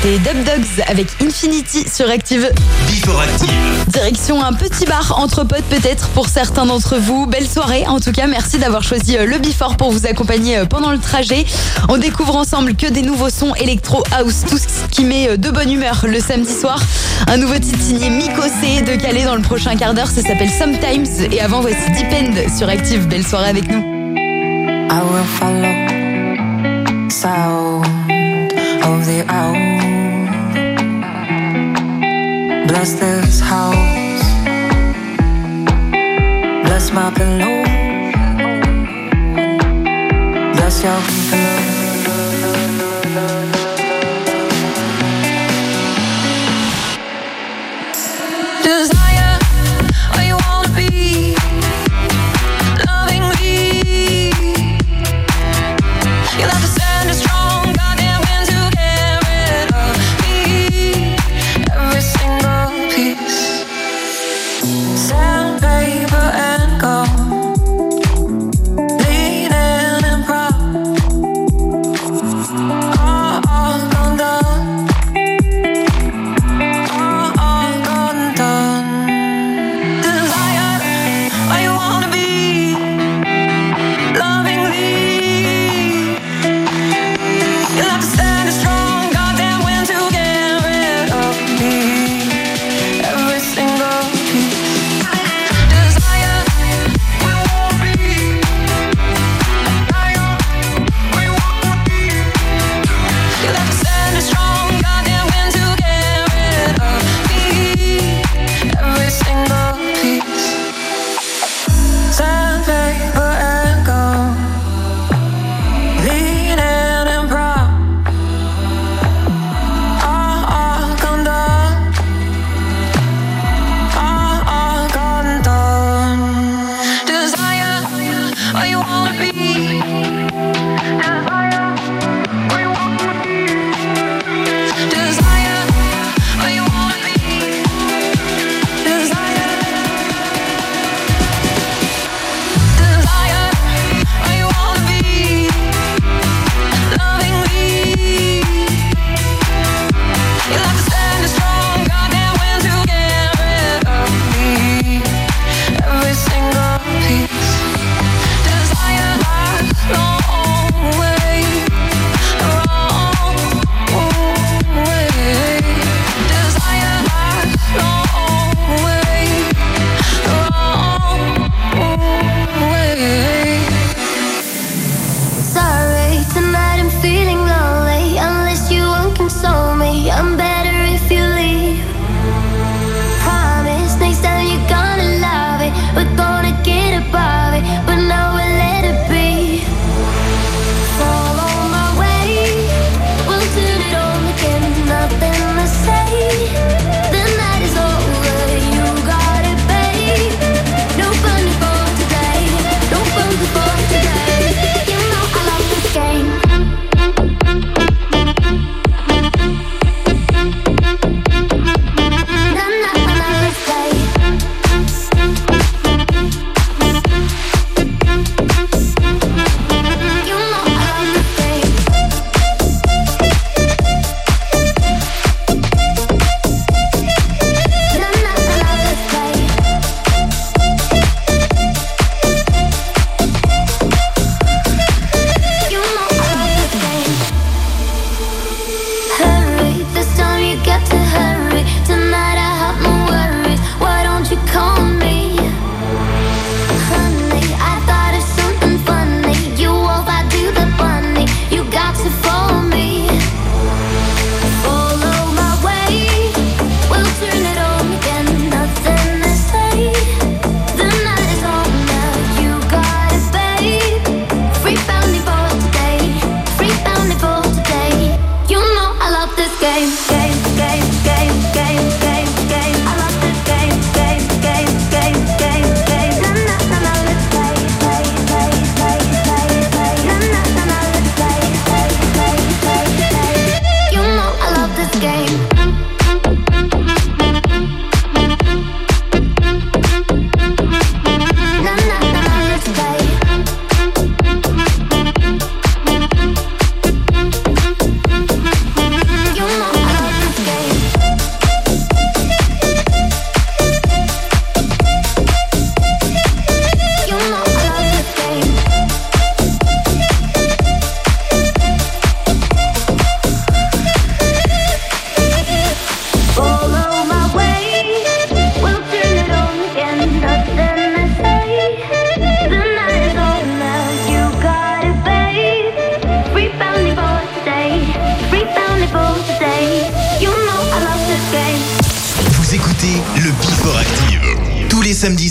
C'était Dub Dogs avec Infinity sur Active. Before Active. Direction un petit bar entre potes peut-être pour certains d'entre vous. Belle soirée en tout cas, merci d'avoir choisi euh, le Before pour vous accompagner euh, pendant le trajet. On découvre ensemble que des nouveaux sons électro house, tout ce qui met euh, de bonne humeur le samedi soir. Un nouveau titre signé Mikosé de Calais dans le prochain quart d'heure, ça s'appelle Sometimes. Et avant voici Depend sur Active. Belle soirée avec nous. I will follow of the owl. Bless this house. Bless my pillow. Bless your pillow.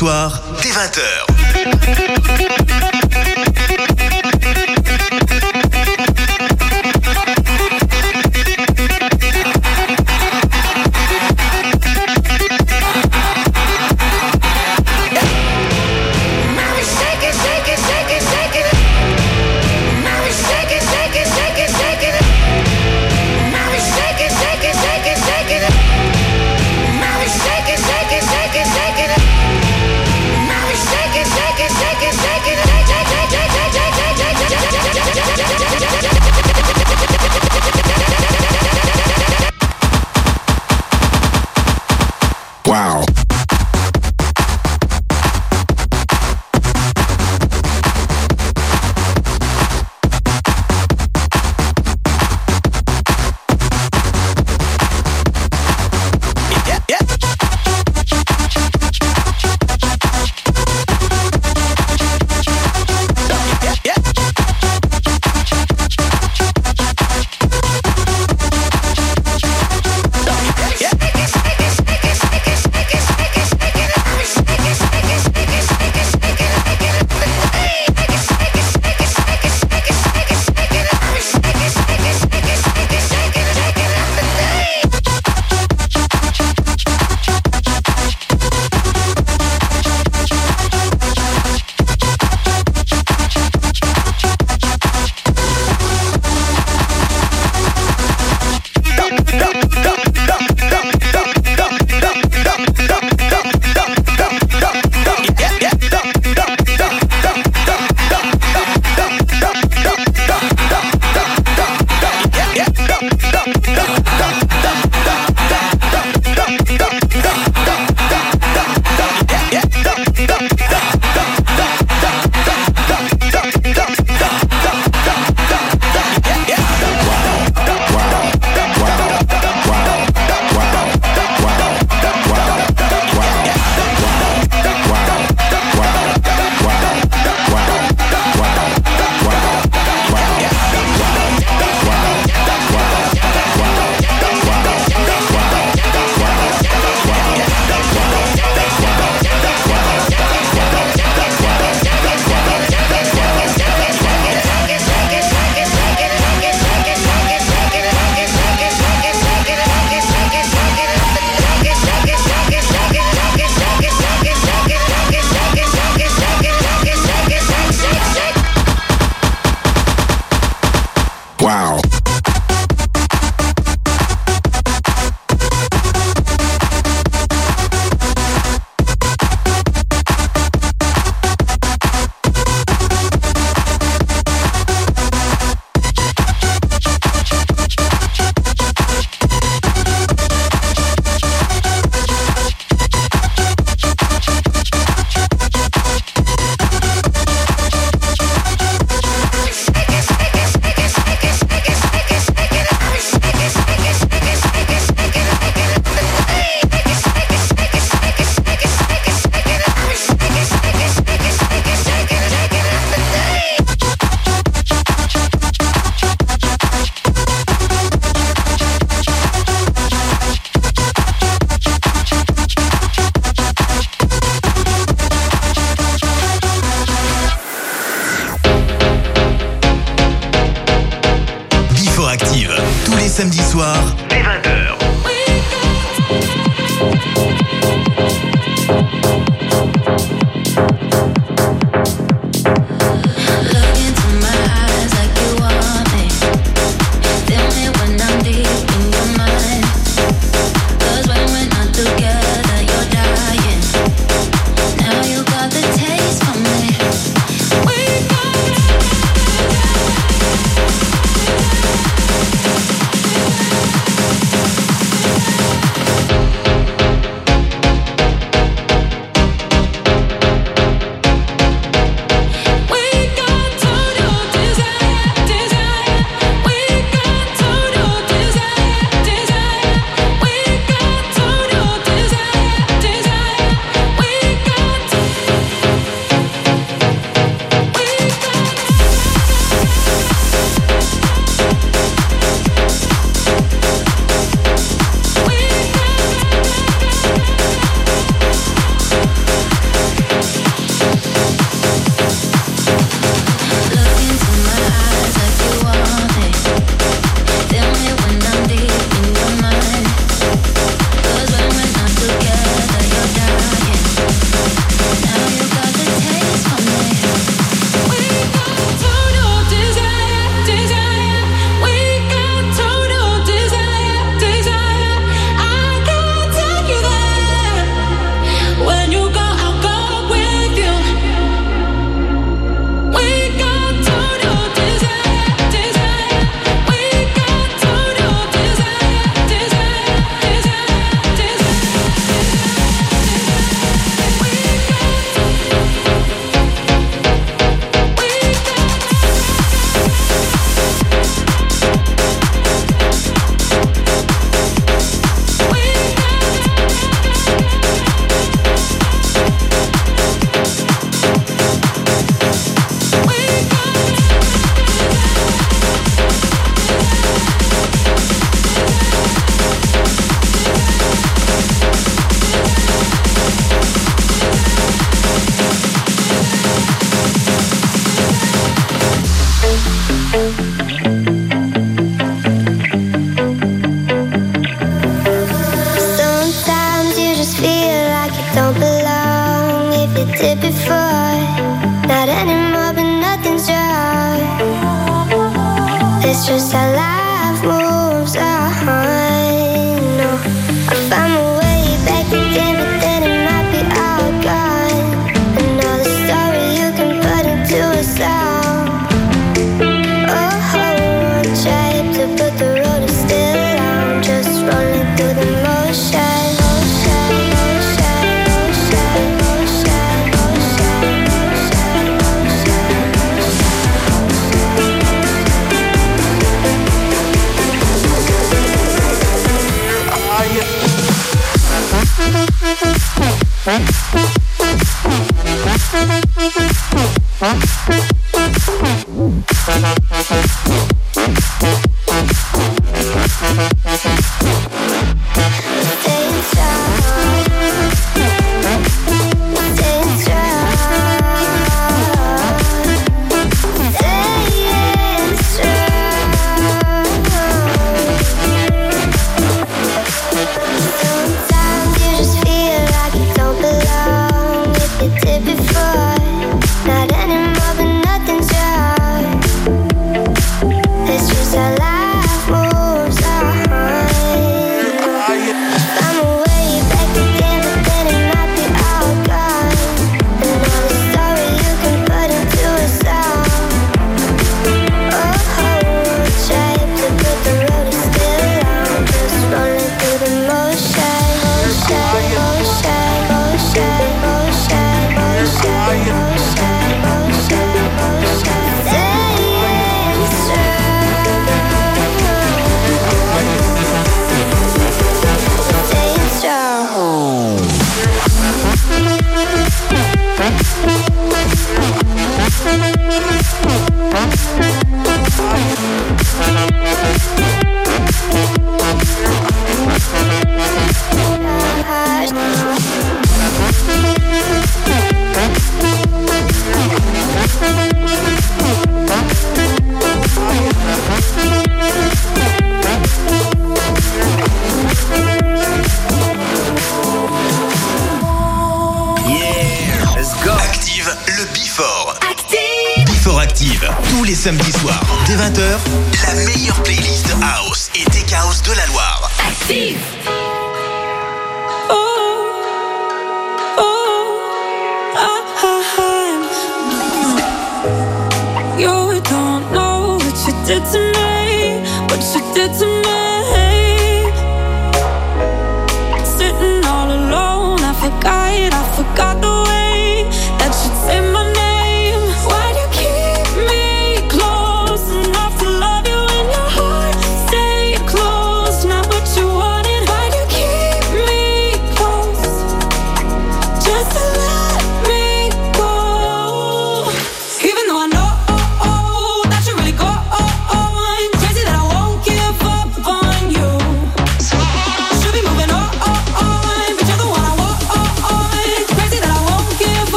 soir, dès 20h.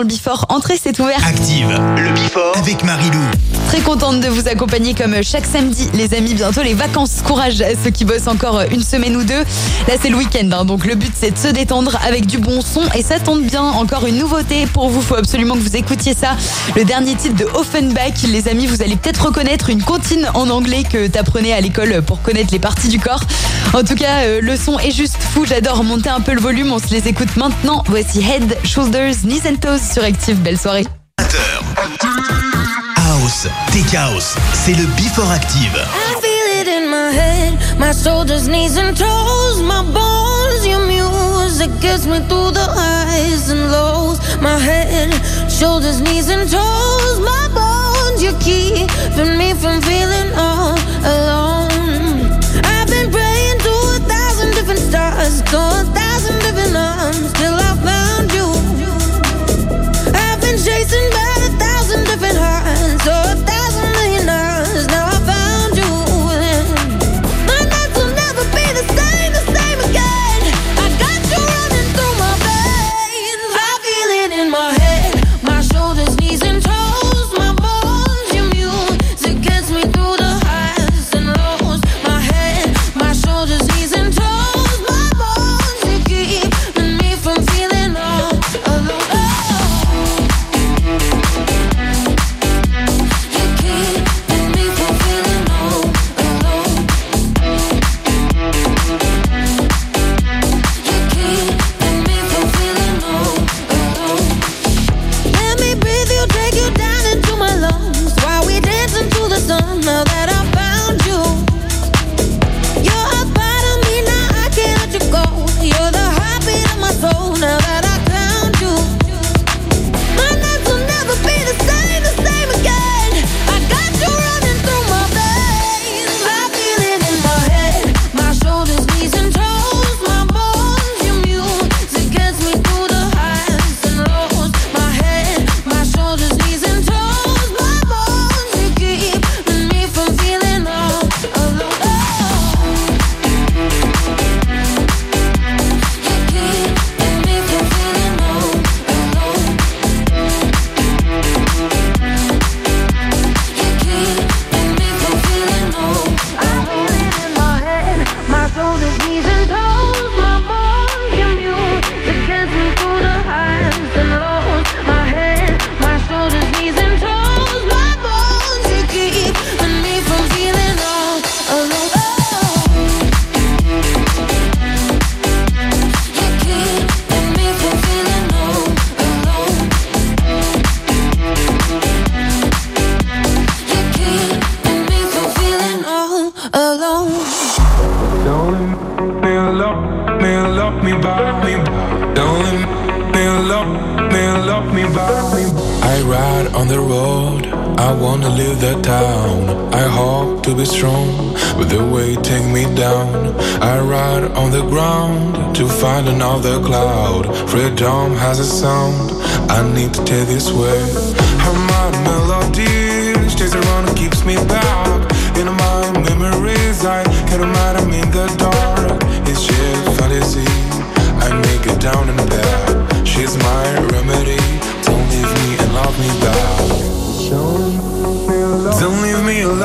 le Bifort. Entrée, c'est ouvert. Active le Bifort avec Marilou. Très contente de vous accompagner comme chaque samedi, les amis. Bientôt les vacances. Courage à ceux qui bossent encore une semaine ou deux. Là, c'est le week-end, hein. donc le but c'est de se détendre avec du bon son et ça tombe bien. Encore une nouveauté pour vous. Faut absolument que vous écoutiez ça. Le dernier titre de Offenbach, les amis, vous allez peut-être reconnaître une comptine en anglais que t'apprenais à l'école pour connaître les parties du corps. En tout cas, euh, le son est juste fou, j'adore monter un peu le volume, on se les écoute maintenant. Voici Head, Shoulders, Knees and Toes sur Active, belle soirée. House, Tech House, c'est le Before Active. I feel it in my head, my shoulders, knees and toes, my bones, your music gets me through the highs and lows. My head, shoulders, knees and toes, my bones, you're keeping me from feeling all alone. I've been stars, go a thousand different arms till I found you. I've been chasing by a thousand different hearts, so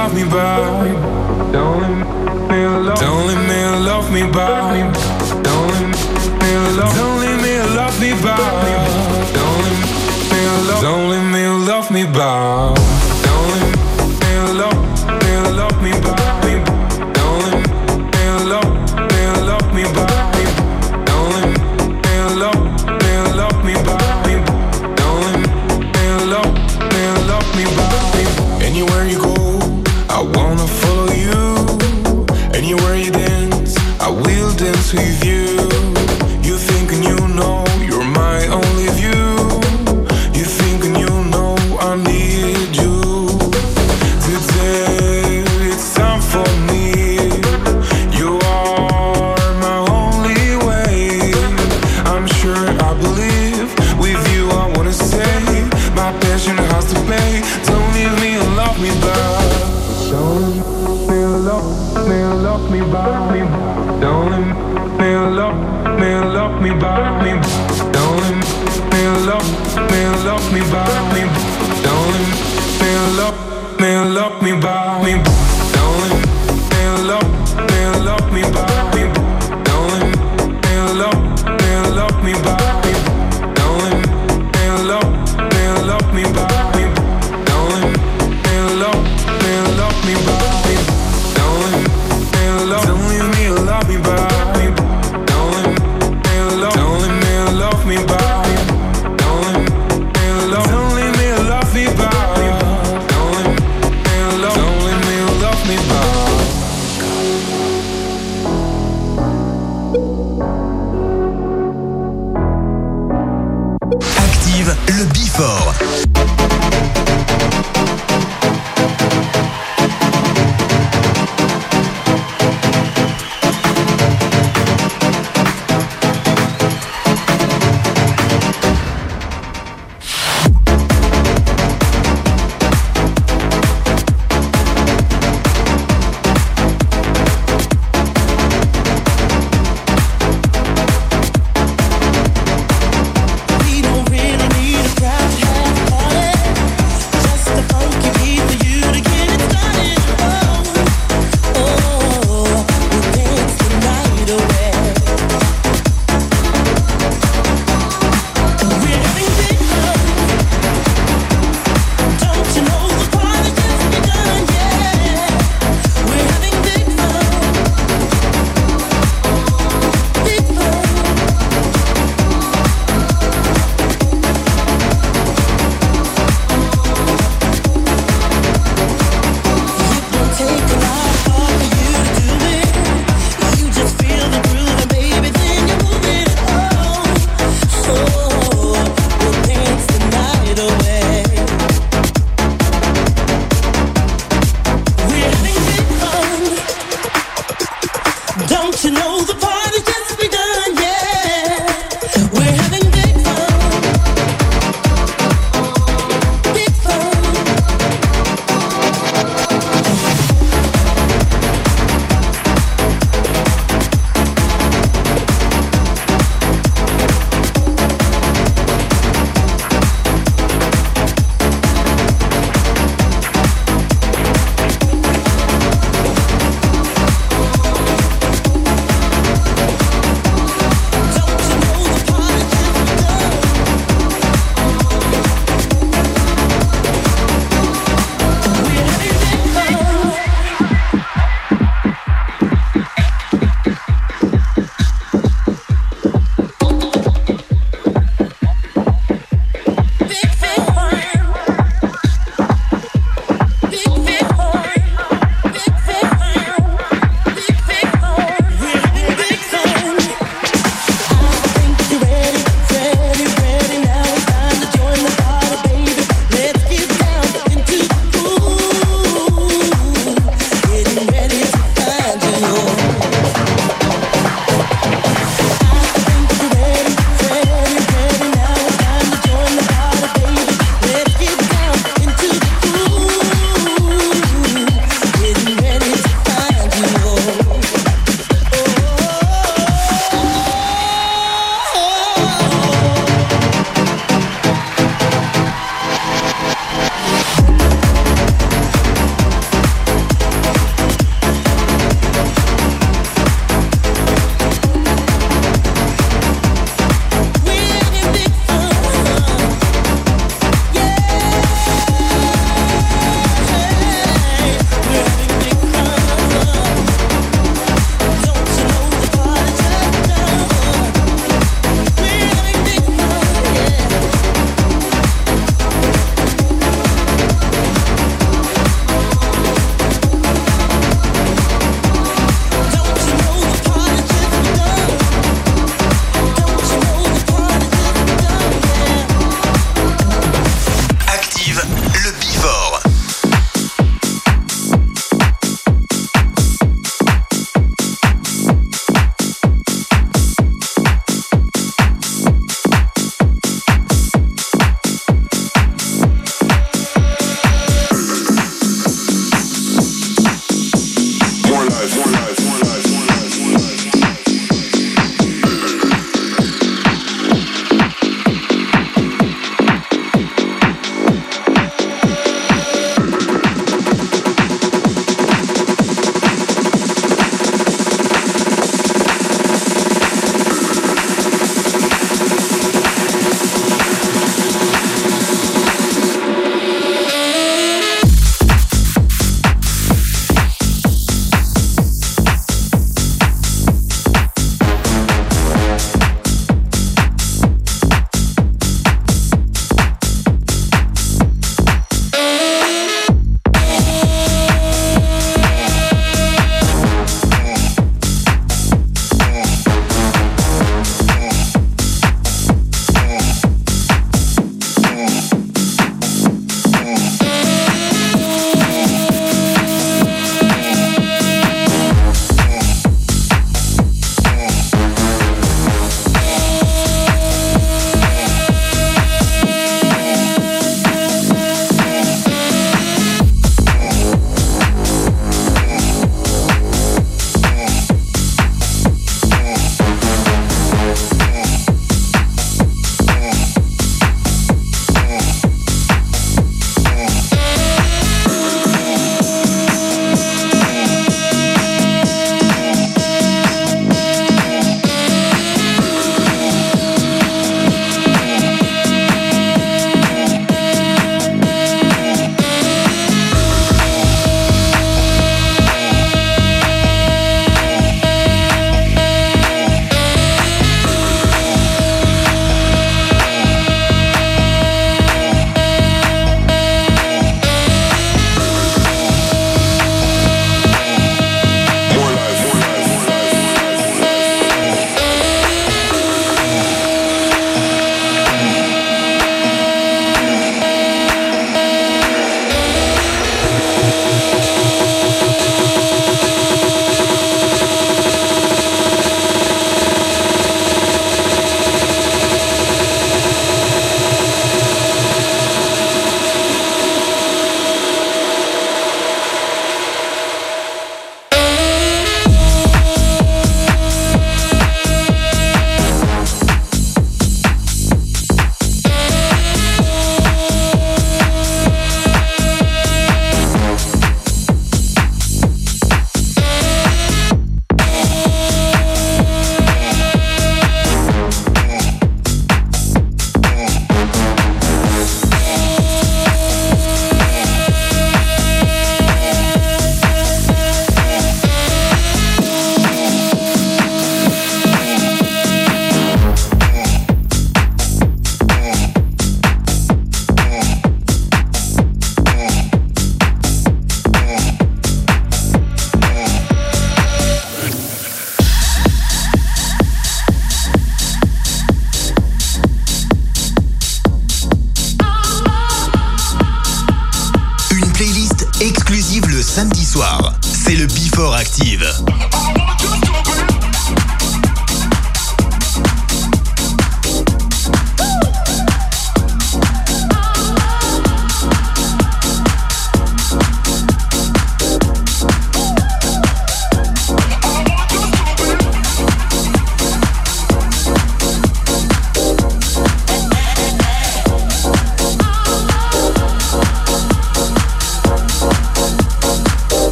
love me back. Don't let me love me back. ты веришь